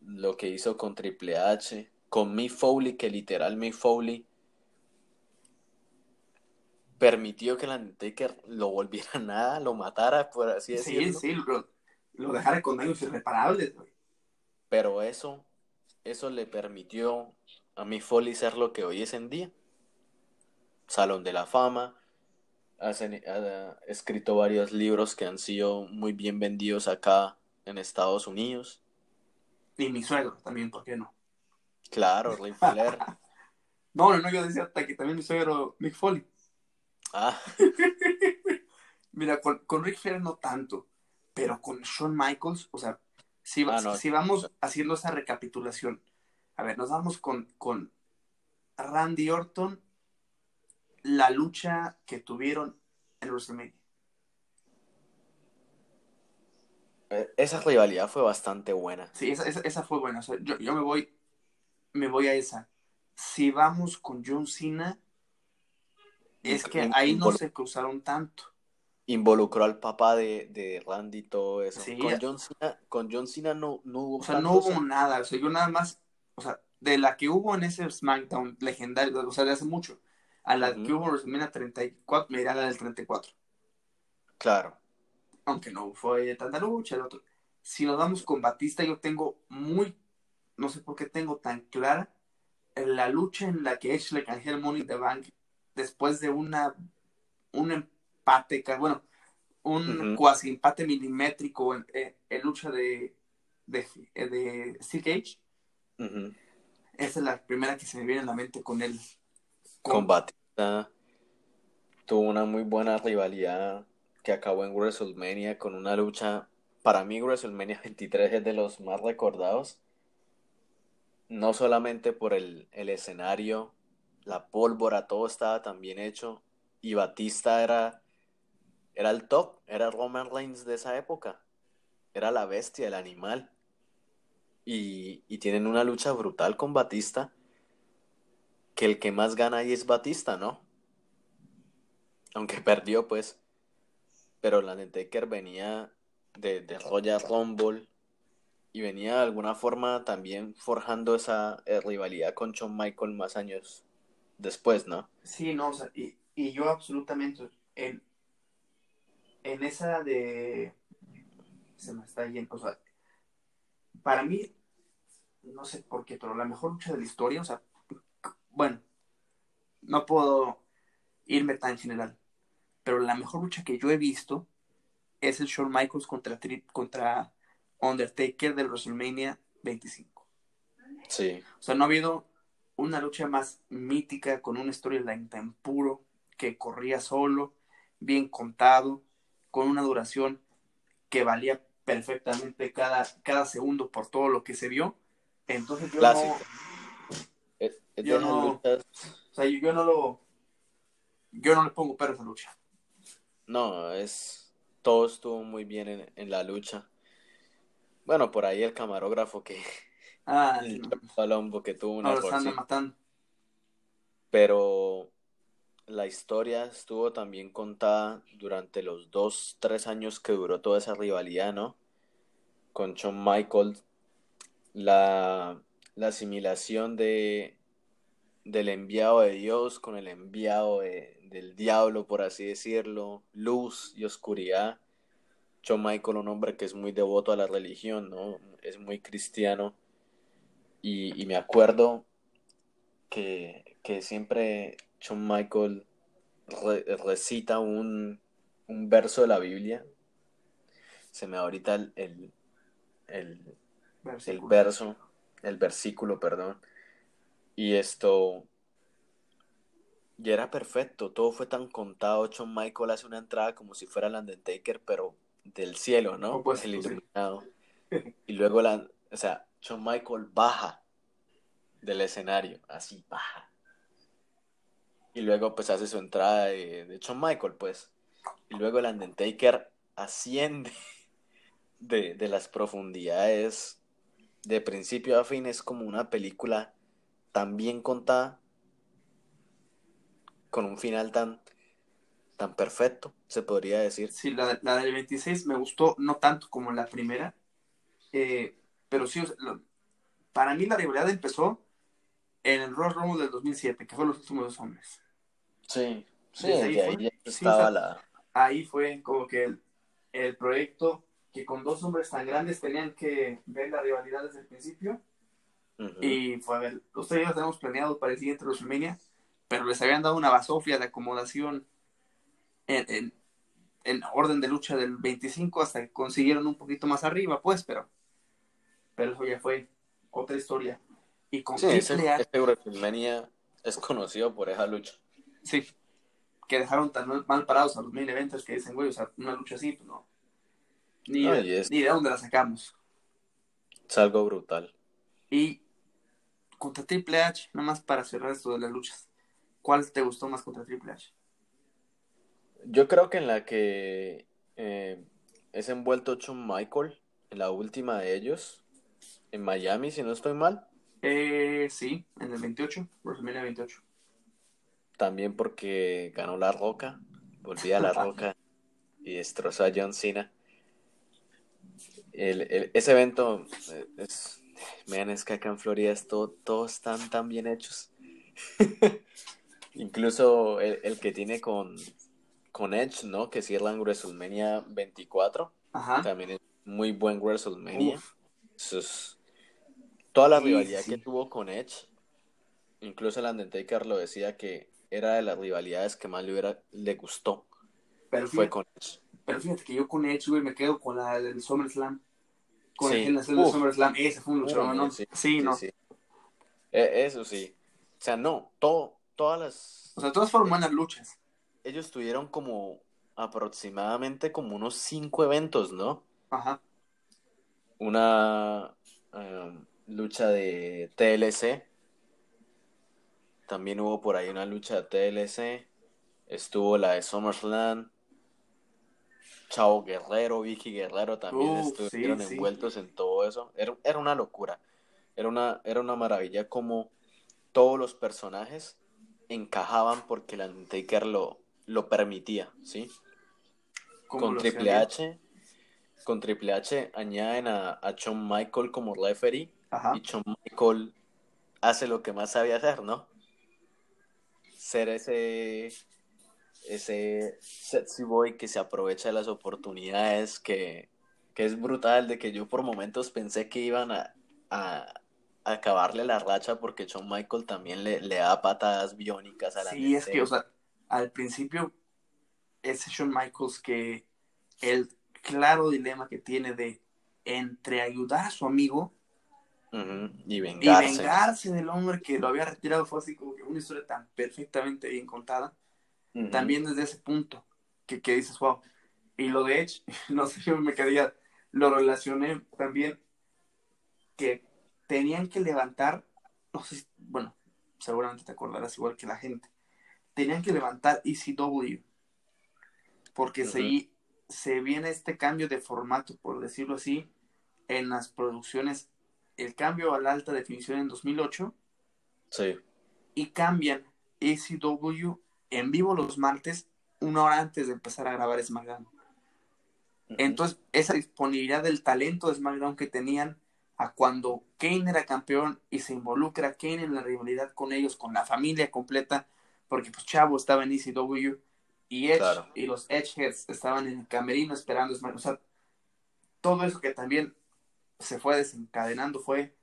lo que hizo con Triple H, con Mick Foley, que literal Mick Foley permitió que el Undertaker lo volviera nada, lo matara, por así Sí, decirlo. sí, lo, lo dejara con daños irreparables, güey. Pero eso, eso le permitió a Mick Foley ser lo que hoy es en día. Salón de la Fama, ha escrito varios libros que han sido muy bien vendidos acá en Estados Unidos. Y mi suegro también, ¿por qué no? Claro, Ric Flair. No, no, no, yo decía hasta que también mi suegro Mick Foley. Ah, Mira, con, con Rick Flair no tanto, pero con Shawn Michaels, o sea, si, va- Ah, no. si vamos haciendo esa recapitulación, a ver, nos vamos con, con Randy Orton, la lucha que tuvieron en WrestleMania. eh, esa rivalidad fue bastante buena. Sí, esa, esa, esa fue buena. O sea, yo, yo me voy, me voy a esa. Si vamos con John Cena, es que In- ahí no se cruzaron tanto. Involucró al papá de, de Randy y todo eso. Sí. Con John Cena, con John Cena no, no hubo O sea, no hubo nada. O sea, yo nada más, o sea, de la que hubo en ese SmackDown legendario, o sea, de hace mucho, a la Ujú. que hubo en WrestleMania 34, me irá la del 34. Claro. Aunque no fue tanta lucha, el otro. Si nos vamos con Batista, yo tengo muy, no sé por qué tengo tan clara la lucha en la que Edge le canjeó el Money in the Bank después de una un empate, bueno, un cuasi empate milimétrico en, en- en lucha de, de, de Steel Cage. Ujú. Esa es la primera que se me viene a la mente con él. Con Batista tuvo una muy buena rivalidad que acabó en WrestleMania con una lucha. Para mí, WrestleMania 23 es de los más recordados. No solamente por el, el escenario, la pólvora, todo estaba tan bien hecho. Y Batista era, era el top, era Roman Reigns de esa época. Era la bestia, el animal. Y, y tienen una lucha brutal con Batista que el que más gana ahí es Batista, ¿no? Aunque perdió, pues. Pero la Undertaker venía de, de Royal Rumble y venía de alguna forma también forjando esa eh, rivalidad con Shawn Michael más años después, ¿no? Sí, no, o sea, y, y yo absolutamente en, en esa de se me está yendo, o sea, para mí, no sé por qué, pero la mejor lucha de la historia, o sea, bueno, no puedo irme tan general, pero la mejor lucha que yo he visto es el Shawn Michaels contra, Tri- contra Undertaker del WrestleMania 25. Sí, O sea, no ha habido una lucha más mítica con una storyline tan puro que corría solo, bien contado, con una duración que valía perfectamente cada, cada segundo por todo lo que se vio. Entonces yo Clásico. no, Es- es de Yo no- o sea, yo, yo no lo, yo no le pongo pero a esa lucha. No, es. Todo estuvo muy bien en, en la lucha. Bueno, por ahí el camarógrafo que. Ah, el Palombo que tuvo un no, los anda errorcito. matando. Pero la historia estuvo también contada durante los dos, tres años que duró toda esa rivalidad, ¿no? Con Shawn Michaels, la, la asimilación de, del enviado de Dios con el enviado de- del diablo, por así decirlo, luz y oscuridad. Shawn Michael, un hombre que es muy devoto a la religión, ¿no? Es muy cristiano. Y, y me acuerdo que, que siempre Shawn Michael re- recita un, un verso de la Biblia. Se me da ahorita el, el, el, el verso, el versículo, perdón. Y esto ya era perfecto, todo fue tan contado. Shawn Michael hace una entrada como si fuera el Undertaker, pero del cielo, ¿no? Opuesto, El sí. iluminado. Y luego la, o sea, Shawn Michael baja del escenario, así baja. Y luego pues hace su entrada de, de Shawn Michael, pues. Y luego el Undertaker asciende de, de las profundidades de principio a fin. Es como una película tan bien contada, con un final tan, tan perfecto, se podría decir. Sí, la, la del 26 me gustó, no tanto como la primera, eh, pero sí, para mí la rivalidad empezó en el Royal Rumble del 2007, que fue los últimos dos hombres. Sí, sí, ahí, estaba la... Ahí fue como que el, proyecto que con dos hombres tan grandes tenían que ver la rivalidad desde el principio. Y fue a ver, los tres tenemos planeado para el siguiente WrestleMania, pero les habían dado una basofia de acomodación en, en, orden de lucha del 25 hasta que consiguieron un poquito más arriba, pues, pero, pero eso ya fue otra historia. Y con sí, ese, WrestleMania es conocido por esa lucha. Sí, que dejaron tan mal parados a los mil eventos que dicen, güey, o sea, una lucha así, pues no. Ni, de, ni de dónde la sacamos. Es algo brutal. Y contra Triple H, nada más para cerrar esto de las luchas. ¿Cuál te gustó más contra Triple H? Yo creo que en la que eh, es envuelto John Michael, en la última de ellos, en Miami, si no estoy mal. Eh, sí, en el 28, WrestleMania 28. También porque ganó La Roca, volvía a La Roca y destrozó a John Cena. El, ese evento eh, es, es que acá en Florida todos están tan bien hechos. Incluso el, que tiene con, con Edge, ¿no? Que cierran WrestleMania 24. También es muy buen WrestleMania. toda la rivalidad que tuvo con Edge, incluso el Undertaker lo decía que era de las rivalidades que más le, hubiera, le gustó. Pero fue con Edge. Pero fíjate que yo con Edge, güey, me quedo con la del SummerSlam. Con el generación del SummerSlam. Ese fue un luchador, ¿no? Sí, no. E, eso sí. O sea, no, todo, todas las... O sea, todas fueron buenas luchas. Ellos tuvieron como aproximadamente como unos cinco eventos, ¿no? Ajá. Una em, lucha de TLC. También hubo por ahí una lucha de TLC. Estuvo la de SummerSlam. Chavo Guerrero, Vicky Guerrero también estuvieron envueltos en todo eso. Era, era, una locura. Era una, era una maravilla como todos los personajes encajaban porque el Undertaker lo, lo permitía, ¿sí? Con Triple H, con Triple H añaden a, a Shawn Michael como referee y Shawn Michael hace lo que más sabía hacer, ¿no? Ser ese ese sexy boy que se aprovecha de las oportunidades, que, que es brutal, de que yo por momentos pensé que iban a, acabarle la racha porque Shawn Michael también le, le da patadas biónicas a la Sí, es que, o sea, al principio, ese Shawn Michaels que el claro dilema que tiene de entre ayudar a su amigo y, vengarse. y vengarse del hombre que lo había retirado fue así como que una historia tan perfectamente bien contada. También desde ese punto que, que dices, wow. Y lo de Edge, no sé, yo me quería, lo relacioné también que tenían que levantar, no sé, bueno, seguramente te acordarás igual que la gente, tenían que levantar ECW, porque se, se viene este cambio de formato, por decirlo así, en las producciones, el cambio a la alta definición en 2008, sí. y cambian ECW en vivo los martes, una hora antes de empezar a grabar SmackDown. Entonces, esa disponibilidad del talento de SmackDown que tenían a cuando Kane era campeón y se involucra Kane en la rivalidad con ellos, con la familia completa, porque pues Chavo estaba en ECW y Edge y los Edgeheads estaban en el camerino esperando o sea, todo eso que también se fue desencadenando fue,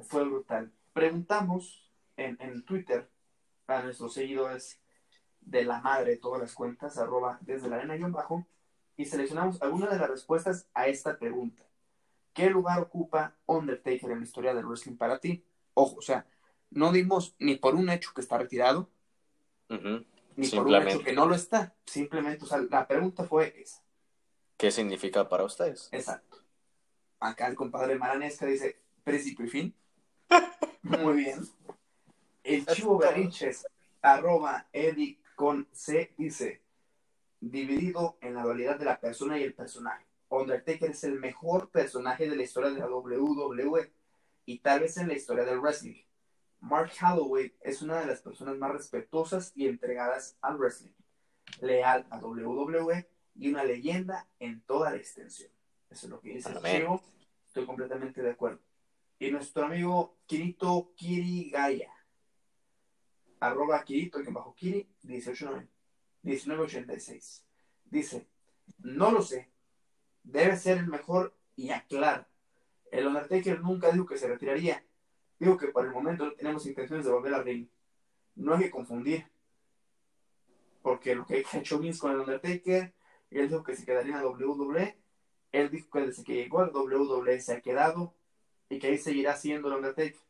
fue brutal. Preguntamos en, en Twitter a nuestros seguidores de la madre de todas las cuentas, arroba desde la arena y bajo, y seleccionamos algunas de las respuestas a esta pregunta. ¿Qué lugar ocupa Undertaker en la historia del wrestling para ti? Ojo, o sea, no dimos ni por un hecho que está retirado, ni por un hecho que no lo está. Simplemente, o sea, la pregunta fue esa. ¿Qué significa para ustedes? Exacto. Acá el compadre Maranesca dice, principio y fin. Muy bien. El Chivo Beriches, arroba Eddie con C dice, dividido en la dualidad de la persona y el personaje. Undertaker es el mejor personaje de la historia de la WWE y tal vez en la historia del wrestling. Mark Holloway es una de las personas más respetuosas y entregadas al wrestling. leal a WWE y una leyenda en toda la extensión. Eso es lo que dice el. Estoy completamente de acuerdo. Y nuestro amigo Kirito Kirigaya, arroba Kirito, que bajo Kiri, 1986. Dice, no lo sé, debe ser el mejor y aclara. El Undertaker nunca dijo que se retiraría. Dijo que por el momento no tenemos intenciones de volver al ring. No hay que confundir. Porque lo que ha hecho Vince con el Undertaker, él dijo que se quedaría en la WWE. Él dijo que desde que llegó al WWE se ha quedado y que ahí seguirá siendo el Undertaker.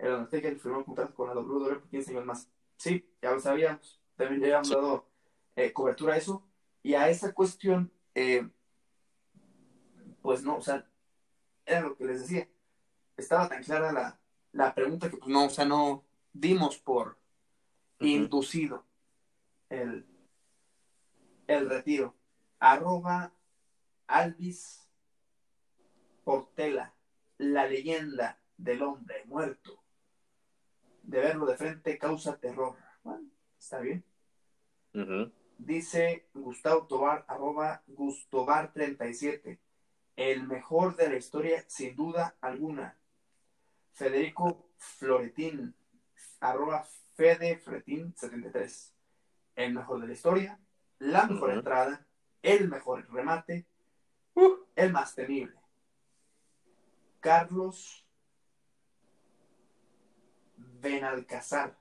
El Undertaker firmó un contrato con la WWE por 15 años más. Sí, ya lo sabíamos. También ya habíamos dado eh, cobertura a eso. Y a esa cuestión, eh, pues no, o sea, era lo que les decía. Estaba tan clara la, la pregunta que, pues no, o sea, no dimos por inducido el, el retiro. Arroba Alvis Portela, la leyenda del hombre muerto. De verlo de frente causa terror. Bueno, está bien. Dice Gustavo Tobar, arroba Gustobar37. El mejor de la historia, sin duda alguna. Federico Floretín, arroba Fede Floretín 73. El mejor de la historia, la mejor entrada, el mejor remate, uh, el más temible. Carlos Benalcázar,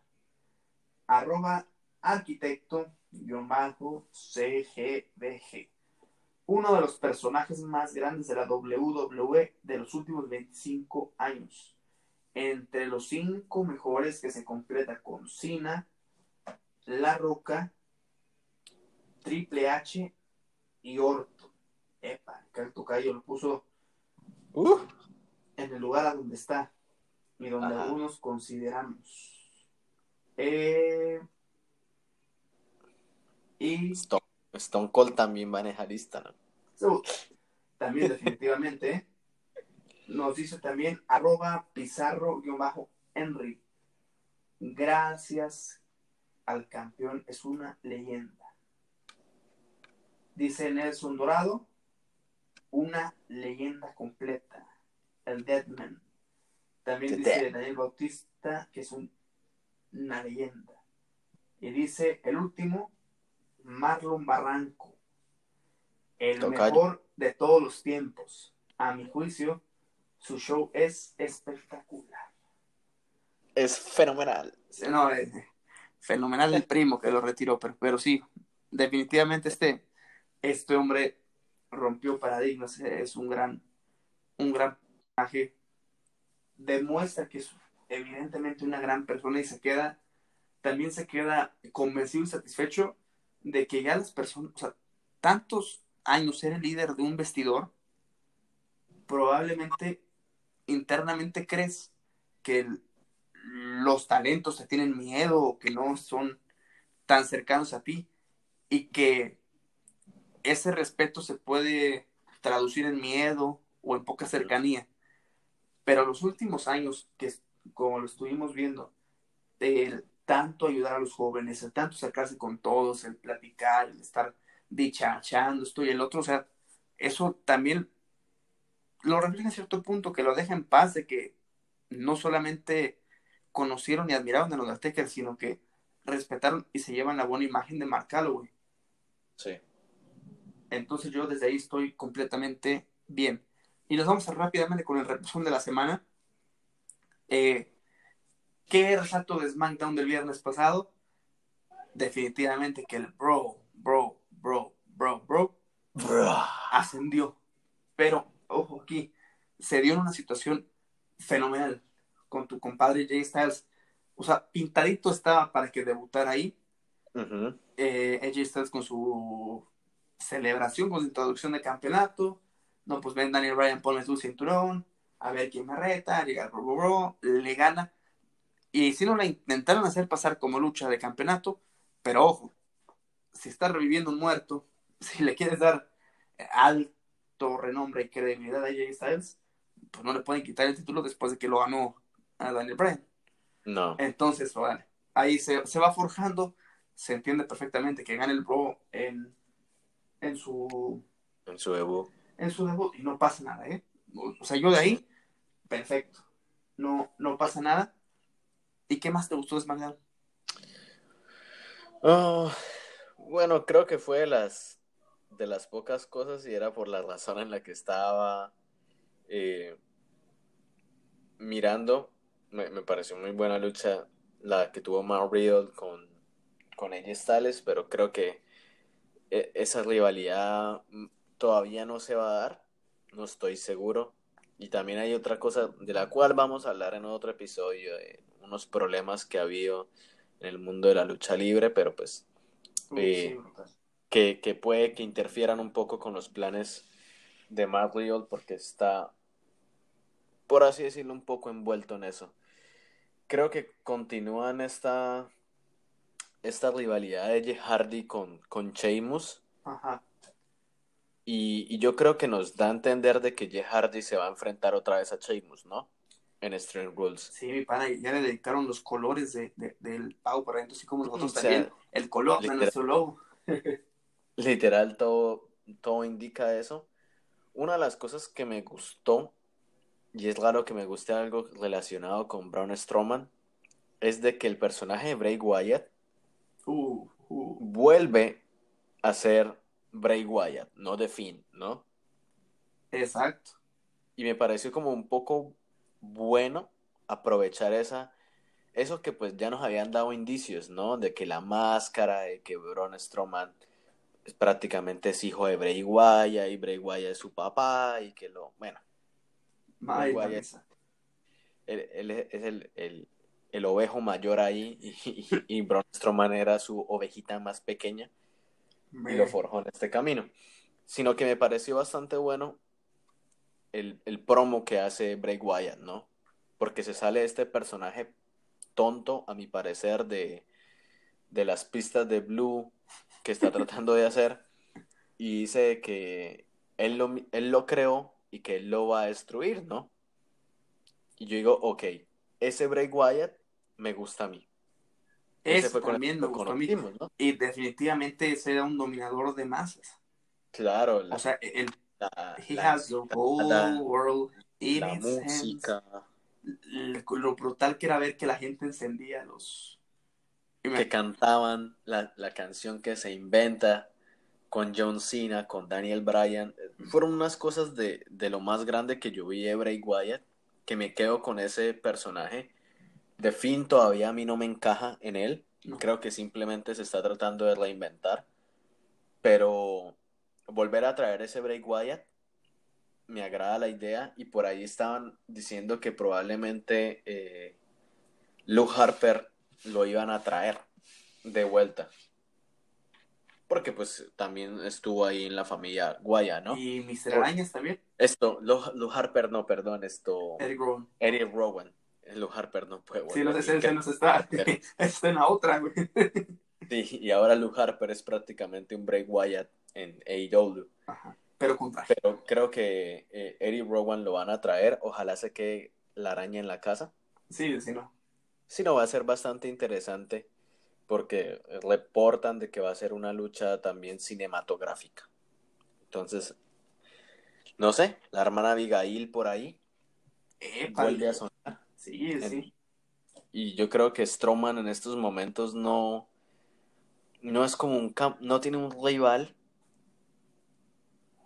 arroba arquitecto-cgbg. Uno de los personajes más grandes de la WWE de los últimos 25 años. Entre los cinco mejores que se completa con Cena, La Roca, Triple H y Orton. Epa, el tocayo lo puso en el lugar a donde está y donde algunos consideramos. Eh, y Stone, Cold también manejarista, ¿no? también definitivamente. Nos dice también arroba pizarro-henry. Gracias al campeón, es una leyenda. Dice Nelson Dorado, una leyenda completa. El Deadman. También dice Daniel Bautista, que es una leyenda. Y dice el último, Marlon Barranco. El mejor de todos los tiempos. A mi juicio, su show es espectacular. Es fenomenal. No, es fenomenal el primo que lo retiró, pero, pero sí, definitivamente este, este hombre rompió paradigmas, es un gran, un gran personaje demuestra que es evidentemente una gran persona y se queda, también se queda convencido y satisfecho de que ya las personas, o sea, tantos años ser el líder de un vestidor, probablemente internamente crees que los talentos te tienen miedo o que no son tan cercanos a ti y que ese respeto se puede traducir en miedo o en poca cercanía. Pero los últimos años, que como lo estuvimos viendo, el tanto ayudar a los jóvenes, el tanto sacarse con todos, el platicar, el estar dichachando esto y el otro, o sea, eso también lo refleja en cierto punto, que lo deja en paz de que no solamente conocieron y admiraron a los Aztecas, sino que respetaron y se llevan la buena imagen de Mark güey. Sí. Entonces yo desde ahí estoy completamente bien. Y nos vamos a rápidamente con el repaso de la semana. Eh, ¿Qué resalto de SmackDown del viernes pasado? Definitivamente que el bro, bro, bro, bro, bro, ascendió. Pero, ojo aquí, se dio en una situación fenomenal con tu compadre Jay Styles. O sea, pintadito estaba para que debutara ahí. Eh, Jay Styles con su celebración, con su introducción de campeonato no, pues ven Daniel Bryan, ponle su cinturón, a ver quién me reta, llega el bro, le gana. Y si no la intentaron hacer pasar como lucha de campeonato, pero ojo, si está reviviendo un muerto, si le quieres dar alto renombre y credibilidad a Jay Styles, pues no le pueden quitar el título después de que lo ganó a Daniel Bryan. No. Entonces, ahí se, se va forjando, se entiende perfectamente que gane el Bro en, en su En su debut. En su debut y no pasa nada, ¿eh? O sea, yo de ahí, perfecto. No, no pasa nada. ¿Y qué más te gustó de SmackDown? Oh, bueno, creo que fue de las, de las pocas cosas y era por la razón en la que estaba eh, mirando. Me, me pareció muy buena lucha la que tuvo Matt Riddle con, con Styles, pero creo que eh, esa rivalidad todavía no se va a dar, no estoy seguro. Y también hay otra cosa de la cual vamos a hablar en otro episodio, de unos problemas que ha habido en el mundo de la lucha libre, pero pues Eh, sí, que, que puede que interfieran un poco con los planes de Matt Riddle porque está, por así decirlo, un poco envuelto en eso. Creo que continúan esta, esta rivalidad de Hardy con, con Sheamus Ajá. Y, y yo creo que nos da a entender de que Jeff Hardy se va a enfrentar otra vez a Sheamus, ¿no? En Strange Rules. Sí, mi pana, ya le dedicaron los colores de, de- del pavo para adentro, así como nosotros O sea, también. El color de nuestro logo. Literal, todo, todo indica eso. Una de las cosas que me gustó, y es raro que me guste algo relacionado con Braun Strowman, es de que el personaje de Bray Wyatt Uh, uh. vuelve a ser Bray Wyatt, no de Finn, ¿no? Exacto. Y me pareció como un poco bueno aprovechar esa, eso que pues ya nos habían dado indicios, ¿no? De que la máscara, de que Braun Strowman es prácticamente es hijo de Bray Wyatt y Bray Wyatt es su papá y que lo, bueno, Wyatt. mesa. él, él es el, el, el ovejo mayor ahí y, y, y Braun Strowman era su ovejita más pequeña y lo forjó en este camino. Sino que me pareció bastante bueno el, el promo que hace Bray Wyatt, ¿no? Porque se sale este personaje tonto, a mi parecer, de, de las pistas de Blue que está tratando de hacer y dice que él lo, él lo creó y que él lo va a destruir, ¿no? Y yo digo, ok, ese Bray Wyatt me gusta a mí. Eso también me. Y definitivamente ese era un dominador de masas. Claro, la, O sea, el, la- he la has the whole world in its hands. música, L- Lo brutal que era ver que la gente encendía los... Que cantaban la, la canción que se inventa con John Cena, con Daniel Bryan. Fueron unas cosas de, de lo más grande que yo vi de Bray Wyatt, que me quedo con ese personaje. De Finn todavía a mí no me encaja en él. No. Creo que simplemente se está tratando de reinventar. Pero volver a traer ese Bray Wyatt me agrada la idea. Y por ahí estaban diciendo que probablemente eh, Luke Harper lo iban a traer de vuelta. Porque pues también estuvo ahí en la familia Guaya, ¿no? Y Mr. Arañas también. Esto, Luke, Luke Harper no, perdón, esto... Eric Rowan. Eric Rowan. Luke Harper no puede volver. Sí, no sé, Y se, se nos está... está en la otra, güey. Sí, y ahora Luke Harper es prácticamente un Bray Wyatt en AEW. Ajá. Pero con traje. Pero creo que eh, Eric Rowan lo van a traer. Ojalá se quede la araña en la casa. Sí, sí, no. Sí, no, va a ser bastante interesante porque reportan de que va a ser una lucha también cinematográfica. Entonces, no sé, la hermana Abigail por ahí Épale. vuelve a sonar. Sí, sí. Y yo creo que Strowman en estos momentos no, no es como un no tiene un rival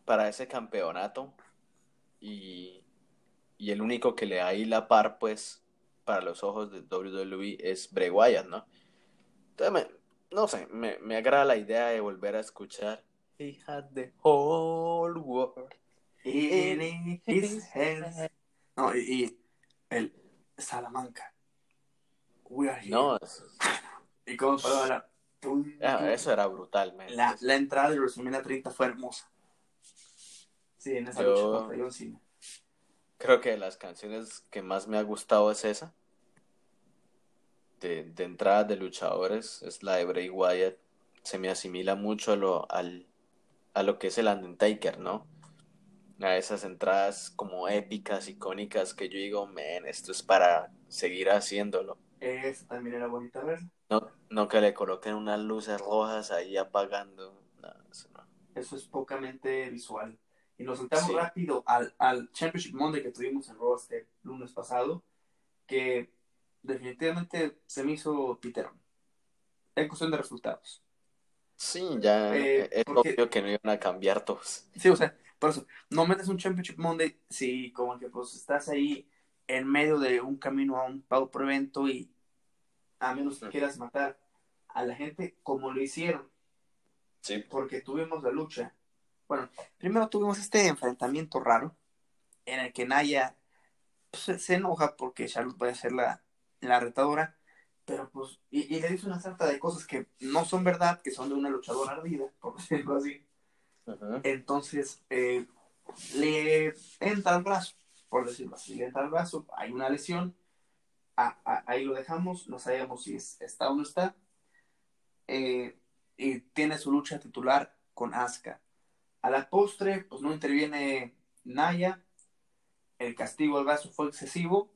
para ese campeonato. Y, y el único que le da ahí la par, pues, para los ojos de WWE es Bray Wyatt, ¿no? Entonces, me- no sé, me, me agrada la idea de volver a escuchar He had the whole world. In his hands. No, y, y el Salamanca. We are here. No, eso, Y. Tum, ah, tum. eso era brutal, man. La, la entrada de WrestleMania 30 fue hermosa. Sí, en esa Yo- lucha Cena. Creo que de las canciones que más me ha gustado es esa. De, de entrada de luchadores, es la de Bray Wyatt. Se me asimila mucho a lo, al, a lo que es el Undertaker, ¿no? A esas entradas como épicas, icónicas, que yo digo, man, esto es para seguir haciéndolo. Esa también era bonita verla. No, no que le coloquen unas luces rojas ahí apagando. No, eso no. Eso es pocamente visual. Y nos saltamos Sí. rápido al, al Championship Monday que tuvimos en Raw este lunes pasado, que definitivamente se me hizo piterón. En cuestión de resultados. Sí, ya Eh, es porque- obvio que no iban a cambiar todos. Sí, o sea, por eso, no metes un Championship Monday si como que pues estás ahí en medio de un camino a un pago por evento y a menos que quieras matar a la gente como lo hicieron, Sí. porque tuvimos la lucha. Bueno, primero tuvimos este enfrentamiento raro en el que Naya pues, se- enoja porque Charlotte a ser la, la retadora, pero pues, y, y le dice una sarta de cosas que no son verdad, que son de una luchadora ardida, por decirlo así. Entonces, eh, le entra al brazo, por decirlo así, le entra al brazo, hay una lesión, a- a- ahí lo dejamos, no sabemos si es- está o no está, eh, y tiene su lucha titular con Asuka. A la postre, pues no interviene Naya, el castigo al brazo fue excesivo,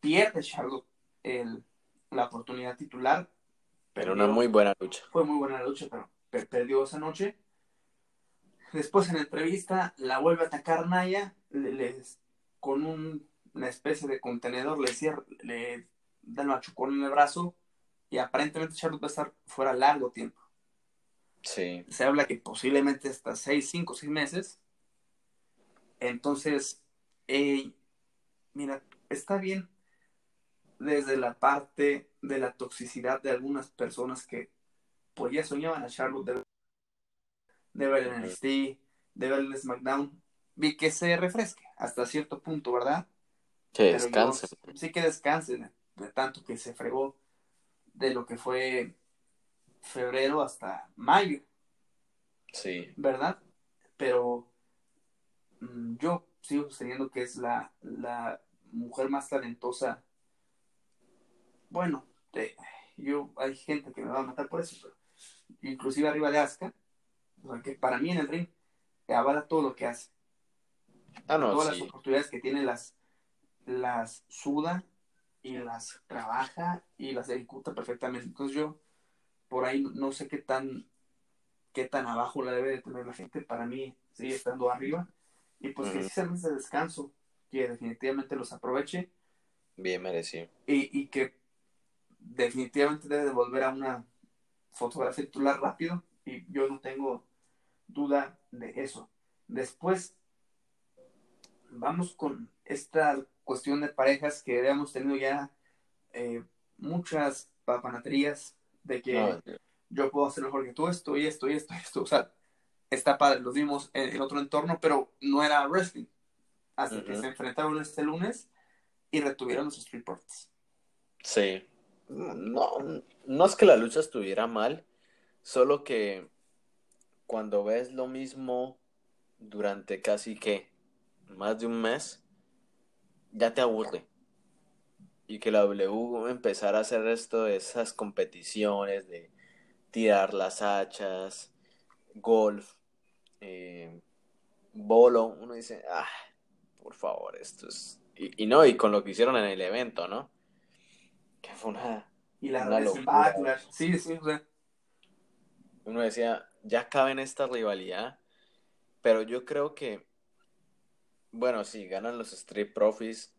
pierde Charlotte el- la oportunidad titular, Pero perdió- una muy buena lucha. fue muy buena la lucha, pero per- perdió esa noche. Después en la entrevista la vuelve a atacar Naya, le- les- con un- una especie de contenedor, le cierra, le da un machucón en el brazo y aparentemente Charlotte va a estar fuera largo tiempo. Sí. Se habla que posiblemente hasta 6, 5, 6 meses. Entonces, eh, mira, está bien desde la parte de la toxicidad de algunas personas que pues ya soñaban a Charlotte de, de ver en NXT, de ver en SmackDown, y que se refresque hasta cierto punto, ¿verdad? Que yo descanse. sí que descanse de, tanto que se fregó de lo que fue febrero hasta mayo. Sí. ¿verdad? Pero mm, yo sigo sosteniendo que es la, la mujer más talentosa. Bueno, de- yo hay gente que me va a matar por eso, pero inclusive arriba de Asuka, o sea, que para mí en el ring avala todo lo que hace, Ah, no, todas las oportunidades que tiene las las suda y las trabaja y las ejecuta perfectamente. Entonces yo por ahí no sé qué tan qué tan abajo la debe de tener la gente. Para mí sigue estando arriba. Y pues que sí se ese descanso, que definitivamente los aproveche Bien merecido. y, y que definitivamente debe de volver a una fotografía titular rápido. Y yo no tengo duda de eso. Después vamos con esta cuestión de parejas que hemos tenido ya eh, muchas papanaterías de que No, yo puedo hacer mejor que tú esto y esto y esto y esto. O sea, está padre, los vimos en, en otro entorno, pero no era wrestling. Hasta que se enfrentaron este lunes y retuvieron los Street Profits. Sí. No, no es que la lucha estuviera mal, solo que cuando ves lo mismo durante casi que más de un mes, ya te aburre. Y que la W empezara a hacer esto de esas competiciones de tirar las hachas, golf, eh, bolo, uno dice, ah, por favor, esto es... Y, y no, y con lo que hicieron en el evento, ¿no? Que fue una... Y la Una locura. Sí, sí, o sea, Uno decía, ya cabe en esta rivalidad, pero yo creo que, bueno, sí, ganan los Street Profits,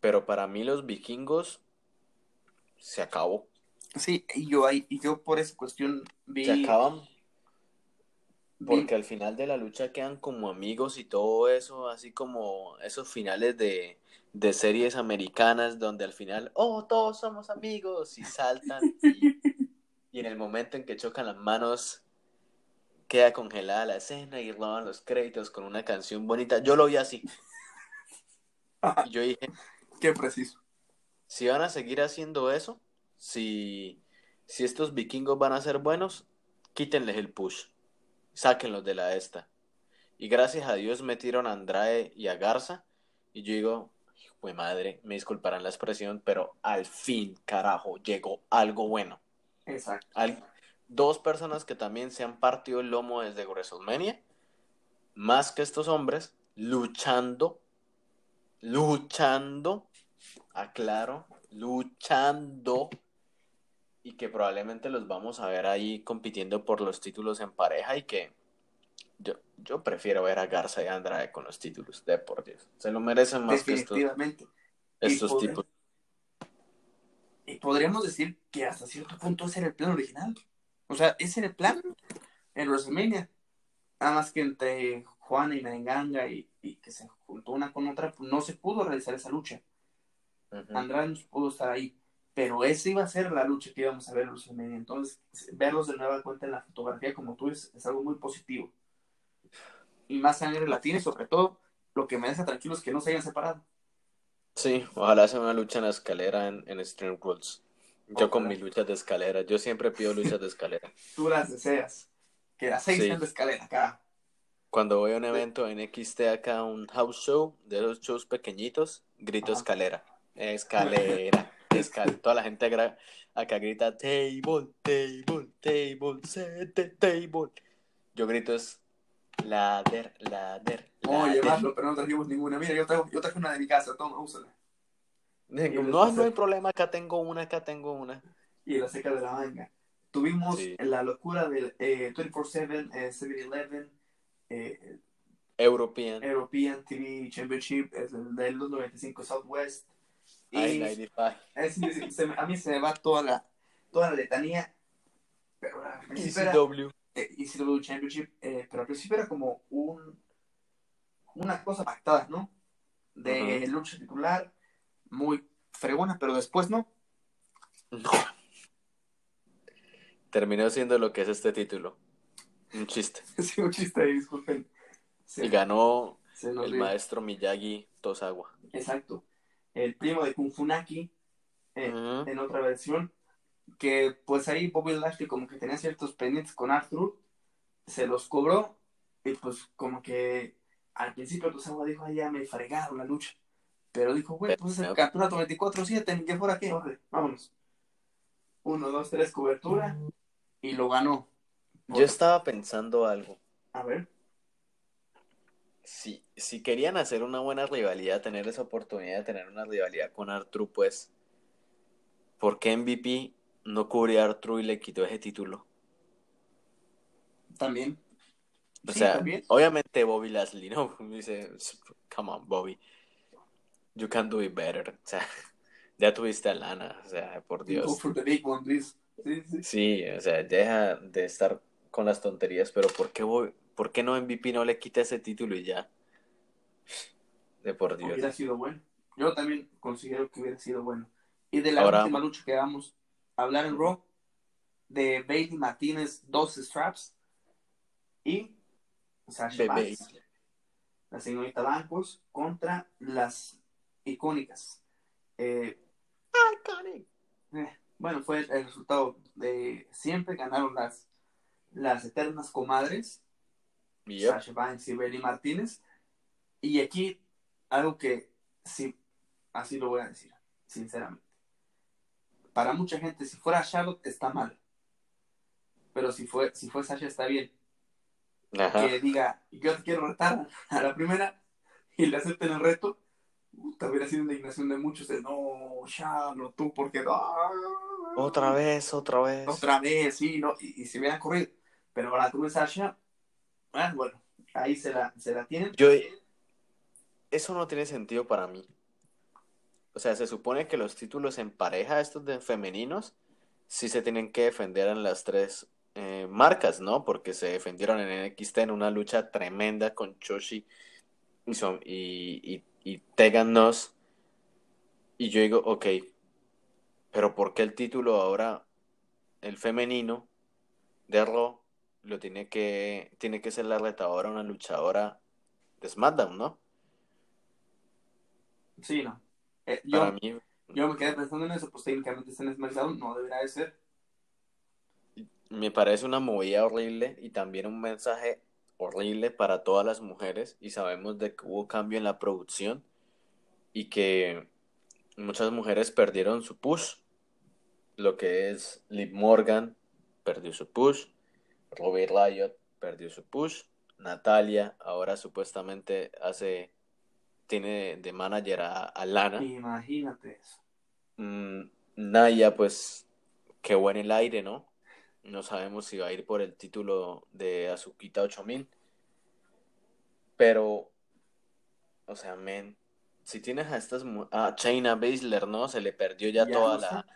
pero para mí los vikingos se acabó. sí, y yo ahí, y yo por esa cuestión vi, Se acaban vi- porque al final de la lucha quedan como amigos y todo eso, así como esos finales de, de series americanas donde al final, oh, todos somos amigos y saltan y, y en el momento en que chocan las manos queda congelada la escena y roban los créditos con una canción bonita. Yo lo vi así. Y yo dije, qué preciso. si van a seguir haciendo eso, si, si estos vikingos van a ser buenos, quítenles el push, sáquenlos de la esta. Y gracias a Dios metieron a Andrade y a Garza. Y yo digo, hijo de madre, me disculparán la expresión, pero al fin, carajo, llegó algo bueno. Exacto. Al- dos personas que también se han partido el lomo desde WrestleMania, más que estos hombres, luchando, luchando, aclaro, luchando y que probablemente los vamos a ver ahí compitiendo por los títulos en pareja y que yo, yo prefiero ver a Garza y Andrade con los títulos de por Dios. Se lo merecen más que estos, Definitivamente. estos Y poder- tipos. Y podríamos decir que hasta cierto punto ese era el plan original. O sea, ese era el plan en WrestleMania. Nada más que entre Juana y Merenganga y, y que se juntó una con otra, pues no se pudo realizar esa lucha. Ujú. Andrade no pudo estar ahí. Pero esa iba a ser la lucha que íbamos a ver en WrestleMania. Entonces, verlos de nueva cuenta en la fotografía, como tú dices, es algo muy positivo. Y más sangre latina y sobre todo, lo que me deja tranquilo es que no se hayan separado. Sí, ojalá sea una lucha en la escalera en, en Stream Rules. Yo con mis luchas de escalera, yo siempre pido luchas de escalera. Tú las deseas. Que las seis Sí. sean de escalera, cara. Cuando voy a un evento en XT acá, un house show, de esos shows pequeñitos, grito Ajá. escalera. Escalera. Escal Toda la gente acá grita table, table, table, set table. Yo grito es ladder, Vamos a ladder. llevarlo, pero no trajimos ninguna. Mira, yo, traigo, yo traje una de mi casa, toma, úsala. No, no hay problema, acá tengo una, acá tengo una. Y la seca de la manga. Tuvimos Sí. la locura del eh, 24-7, eh, 7-Eleven, eh, European, European TV Championship, es el del 295 Southwest. Y I-95, es- es- se a mí se me va toda la, toda la letanía. Pero principio era, ECW. Eh, ECW Championship, eh, pero al principio era como un, una cosa pactada, ¿no? De lucha titular, muy fregona, pero después no. No. Terminó siendo lo que es este título. Un chiste. Sí, un chiste disculpen. Se, Y ganó el maestro Miyagi Tosawa. Exacto. El primo de Kung Funaki, eh, Ujú. en otra versión, que pues ahí Bobby Lashley como que tenía ciertos pendientes con Arthur, se los cobró y pues como que al principio Tosawa dijo, ay, ya me fregaron la lucha. Pero dijo, güey, pues es el campeonato 24-7, ni que fuera qué, órale, vámonos. Uno, dos, tres, cobertura, y lo ganó. Yo estaba pensando algo. A ver, Si, si querían hacer una buena rivalidad, tener esa oportunidad de tener una rivalidad con Arthur, pues, ¿por qué MVP no cubrió a Arthur y le quitó ese título? también. O Sí, sea, también. obviamente Bobby Lashley, ¿no? Dice, come on, Bobby. You can do it better. O sea, ya tuviste a Lana, o sea, por Go Dios. for the big one, please. Sí, sí. Sí, o sea, deja de estar con las tonterías, pero ¿por qué, Bobby- ¿por qué no MVP no le quita ese título y ya? De por Dios. Hubiera sido bueno. Yo también considero que hubiera sido bueno. Y de la Ahora- última lucha que vamos a hablar en Raw, de Bailey Martínez, dos straps, y Sasha Banks, la señorita Bancos, contra las icónicas. Eh, eh, bueno, fue el resultado de siempre ganaron las, las eternas comadres, Yep. Sasha Banks y Bailey Martínez. Y aquí, algo que sí, así lo voy a decir, sinceramente. Para mucha gente, si fuera Charlotte, está mal. Pero si fue, si fue Sasha, está bien. Ajá. Que diga, yo te quiero retar a la primera y le acepten el reto. Puta, hubiera sido indignación de muchos de no, Charlotte, tú, porque no. Otra vez, otra vez. Otra vez, sí, no, y, y se hubieran corrido. Pero ahora tú ves Sasha, ah, bueno, ahí se la, se la tienen. Yo, eso no tiene sentido para mí. O sea, se supone que los títulos en pareja, estos de femeninos, sí se tienen que defender en las tres eh, marcas, ¿no? Porque se defendieron en NXT en una lucha tremenda con Choshi y, son, y, y, y Tegan Nox. Y yo digo, ok, pero ¿por qué el título ahora, el femenino de Raw, lo tiene que, tiene que ser la retadora, una luchadora de SmackDown, ¿no? Sí, no. Eh, yo, mí, yo me quedé pensando en eso, pues técnicamente está en SmackDown, no debería de ser. me parece una movida horrible y también un mensaje horrible para todas las mujeres y sabemos de que hubo cambio en la producción y que muchas mujeres perdieron su push, lo que es Liv Morgan perdió su push, Robbie Riot perdió su push, Natalia ahora supuestamente hace tiene de manager a, a Lana. Imagínate eso. Mm, Naya, pues, quedó en el aire, ¿no? No sabemos si va a ir por el título de Azuquita 8000. Pero, o sea, men, si tienes a estas a Chaina Baszler, ¿no? Se le perdió ya, Ya toda no la.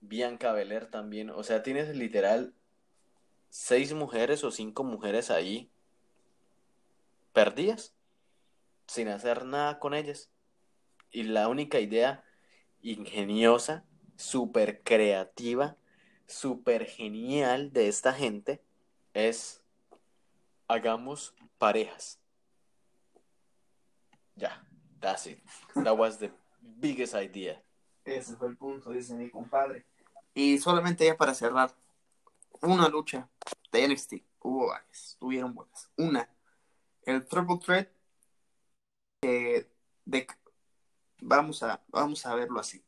Bianca Belair también. O sea, tienes literal seis mujeres o cinco mujeres ahí perdidas, sin hacer nada con ellas. Y la única idea ingeniosa, súper creativa, súper genial de esta gente es hagamos parejas. Ya, that's it. That was the biggest idea. Ese fue el punto, dice mi compadre. Y solamente ya para cerrar, una lucha de NXT. Hubo varias, estuvieron buenas. Una, el Triple Threat eh, de vamos a, vamos a verlo así.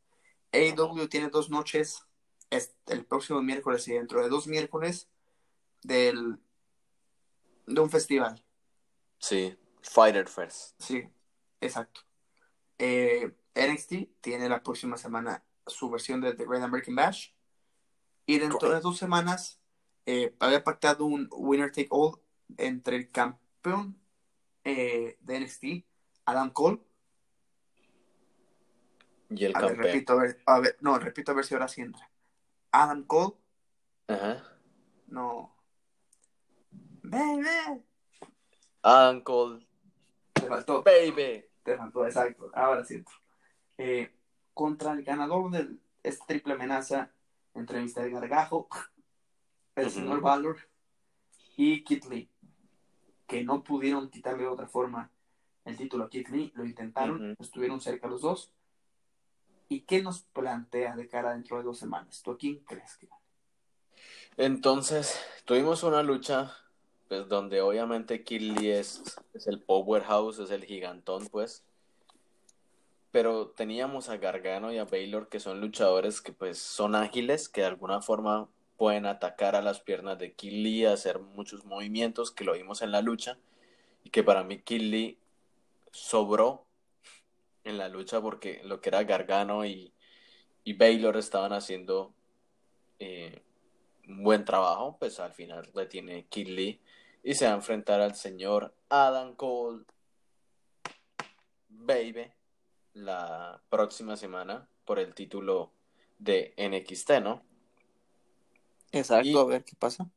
AEW tiene dos noches, es el próximo miércoles y dentro de dos miércoles del de un festival. Sí, Fighter First. Sí, exacto. Eh, NXT tiene la próxima semana su versión de The Great American Bash. Y dentro de dos semanas eh, había pactado un winner take all entre el campeón eh, de NXT, Adam Cole. Y el A ver, campeón. repito, a ver, a ver, no, repito a ver si ahora sí entra. Adam Cole, Ajá. no. Baby. Adam Cole, Te faltó. baby. Te faltó, exacto. Ahora sí. Eh, contra el ganador de esta triple amenaza entre Mr. Gargajo, el señor Valor y Kit Lee, que no pudieron quitarle de otra forma el título a Kit Lee, lo intentaron, estuvieron cerca los dos. ¿Y qué nos plantea de cara dentro de dos semanas? ¿Tú a quién crees que? Entonces, tuvimos una lucha, pues, donde obviamente Killy es, es el powerhouse, es el gigantón, pues. Pero teníamos a Gargano y a Baylor, que son luchadores que, pues, son ágiles, que de alguna forma pueden atacar a las piernas de Killy, hacer muchos movimientos, que lo vimos en la lucha, y que para mí Killy sobró en la lucha porque lo que era Gargano y, y Baylor estaban haciendo eh, un buen trabajo, pues al final retiene Kid Lee y se va a enfrentar al señor Adam Cole, baby, la próxima semana por el título de NXT, ¿no? Exacto, Y- a ver qué pasa.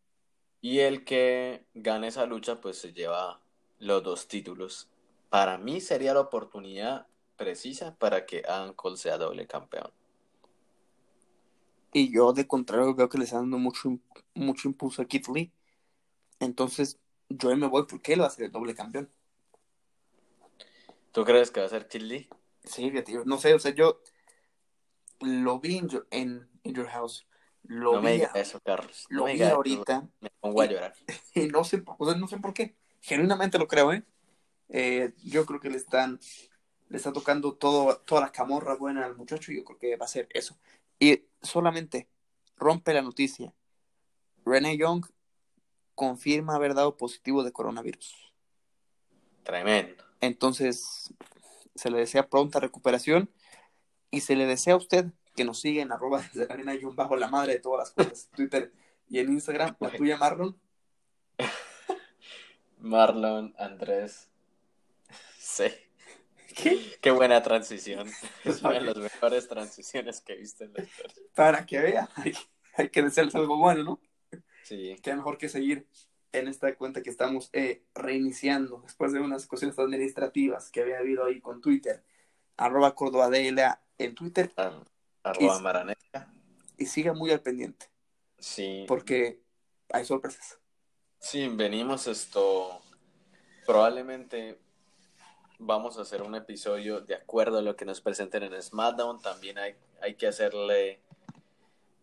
Y el que gane esa lucha, pues se lleva los dos títulos. Para mí sería la oportunidad precisa para que Adam Cole sea doble campeón. Y yo, de contrario, veo que le están dando mucho, mucho impulso a Kit Lee. Entonces, yo me voy porque él va a ser el doble campeón. ¿Tú crees que va a ser Kid Lee? Sí, yo no sé, o sea, yo lo vi en, Your- en, in Your House. Lo No me digas eso, Carlos. No lo me vi ahorita Me pongo a llorar. y no sé, o sea, no sé por qué. Genuinamente lo creo, ¿eh? Eh, yo creo que le están, le está tocando todo, toda la camorra buena al muchacho y yo creo que va a ser eso. Y solamente rompe la noticia. Renee Young confirma haber dado positivo de coronavirus. Tremendo. Entonces, se le desea pronta recuperación y se le desea a usted que nos siga en arroba desde la arena Young bajo la madre de todas las cosas, Twitter y en Instagram, la tuya Marlon. Marlon, Andrés. Sí. ¿Qué? Qué buena transición. Es una de las mejores transiciones que he visto en la historia. Para que vea, hay, hay que desearles algo bueno, ¿no? Sí. Qué mejor que seguir en esta cuenta que estamos eh, reiniciando después de unas cuestiones administrativas que había habido ahí con Twitter, arroba Córdoba DLA en Twitter Ar- Arroba Y- Maraneca. y siga muy al pendiente Sí. porque hay sorpresas. Sí, venimos esto. Probablemente vamos a hacer un episodio de acuerdo a lo que nos presenten en SmackDown. También hay, hay que hacerle.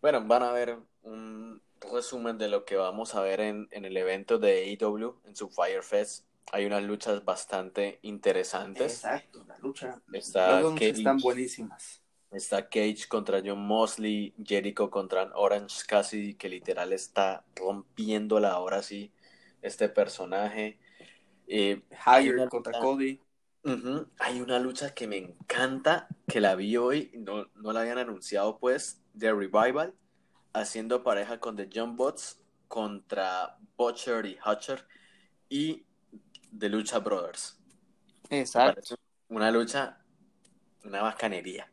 Bueno, van a ver un resumen de lo que vamos a ver en, en el evento de AEW, en su Fire Fest. Hay unas luchas bastante interesantes. Exacto, la lucha. Está Cage, están buenísimas. está Cage contra John Mosley, Jericho contra Orange Cassidy, que literal está rompiéndola ahora sí, este personaje. Eh, Higher contra Hay una lucha que me encanta, que la vi hoy, no, no la habían anunciado pues, de Revival, haciendo pareja con The John Bots contra Butcher y Hutcher y The Lucha Brothers. Exacto. Una lucha, una bacanería.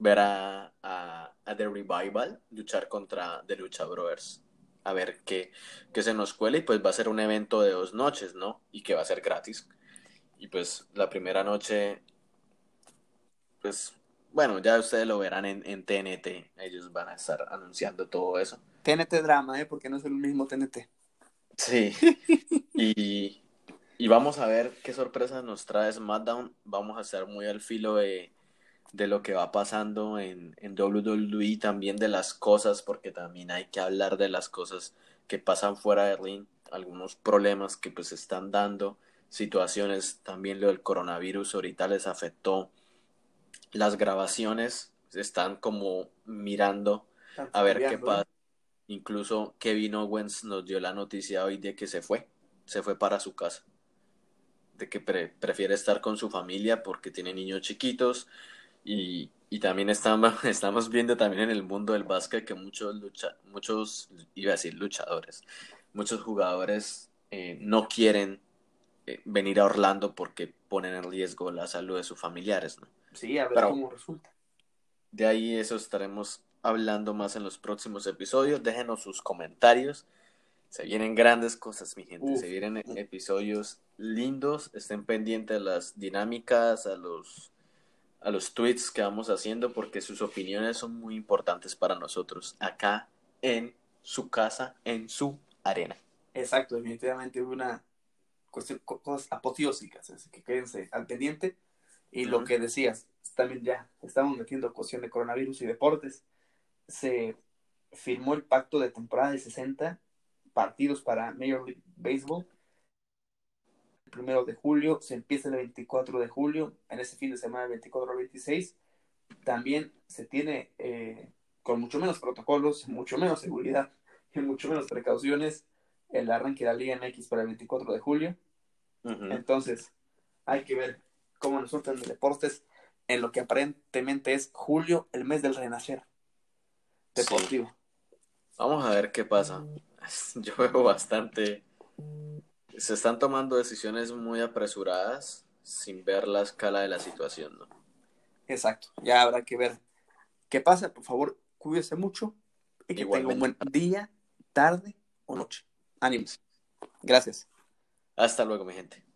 Ver a, a, The Revival luchar contra The Lucha Brothers. A ver qué, qué se nos cuela y pues va a ser un evento de dos noches, ¿no? Y que va a ser gratis. Y pues la primera noche, pues bueno, ya ustedes lo verán en, en TNT. Ellos van a estar anunciando todo eso. TNT drama, ¿eh? Porque no es el mismo TNT. Sí. y, y vamos a ver qué sorpresa nos trae SmackDown. Vamos a estar muy al filo de, de lo que va pasando en, en WWE, también de las cosas, porque también hay que hablar de las cosas que pasan fuera de ring, algunos problemas que pues están dando situaciones, también lo del coronavirus ahorita les afectó. Las grabaciones están como mirando a ver qué pasa. Incluso Kevin Owens nos dio la noticia hoy de que se fue, se fue para su casa, de que prefiere estar con su familia porque tiene niños chiquitos y, y también estamos, estamos viendo también en el mundo del básquet que muchos, lucha, muchos iba a decir luchadores, muchos jugadores eh, no quieren venir a Orlando porque ponen en riesgo la salud de sus familiares, ¿no? Sí, a ver cómo resulta. De ahí eso estaremos hablando más en los próximos episodios. Déjenos sus comentarios. Se vienen grandes cosas, mi gente. Se vienen episodios lindos. Estén pendientes a las dinámicas, a los, a los tweets que vamos haciendo, porque sus opiniones son muy importantes para nosotros acá en su casa, en su arena. Exacto, definitivamente una cosas apoteósicas, así que quédense al pendiente. Y lo que decías, también ya estamos metiendo cuestión de coronavirus y deportes. Se firmó el pacto de temporada de 60 partidos para Major League Baseball. El primero de julio, se empieza el 24 de julio, en ese fin de semana, el 24 al 26. También se tiene, eh, con mucho menos protocolos, mucho menos seguridad y mucho menos precauciones, el arranque de la Liga MX para el 24 de julio. Entonces, hay que ver cómo nos surten de deportes en lo que aparentemente es julio, el mes del renacer deportivo. Vamos a ver qué pasa. Yo veo bastante. Se están tomando decisiones muy apresuradas sin ver la escala de la situación, ¿no? Exacto. Ya habrá que ver qué pasa. Por favor, cuídese mucho y que tenga un buen día, tarde o noche. Ánimos. Gracias. Hasta luego, mi gente.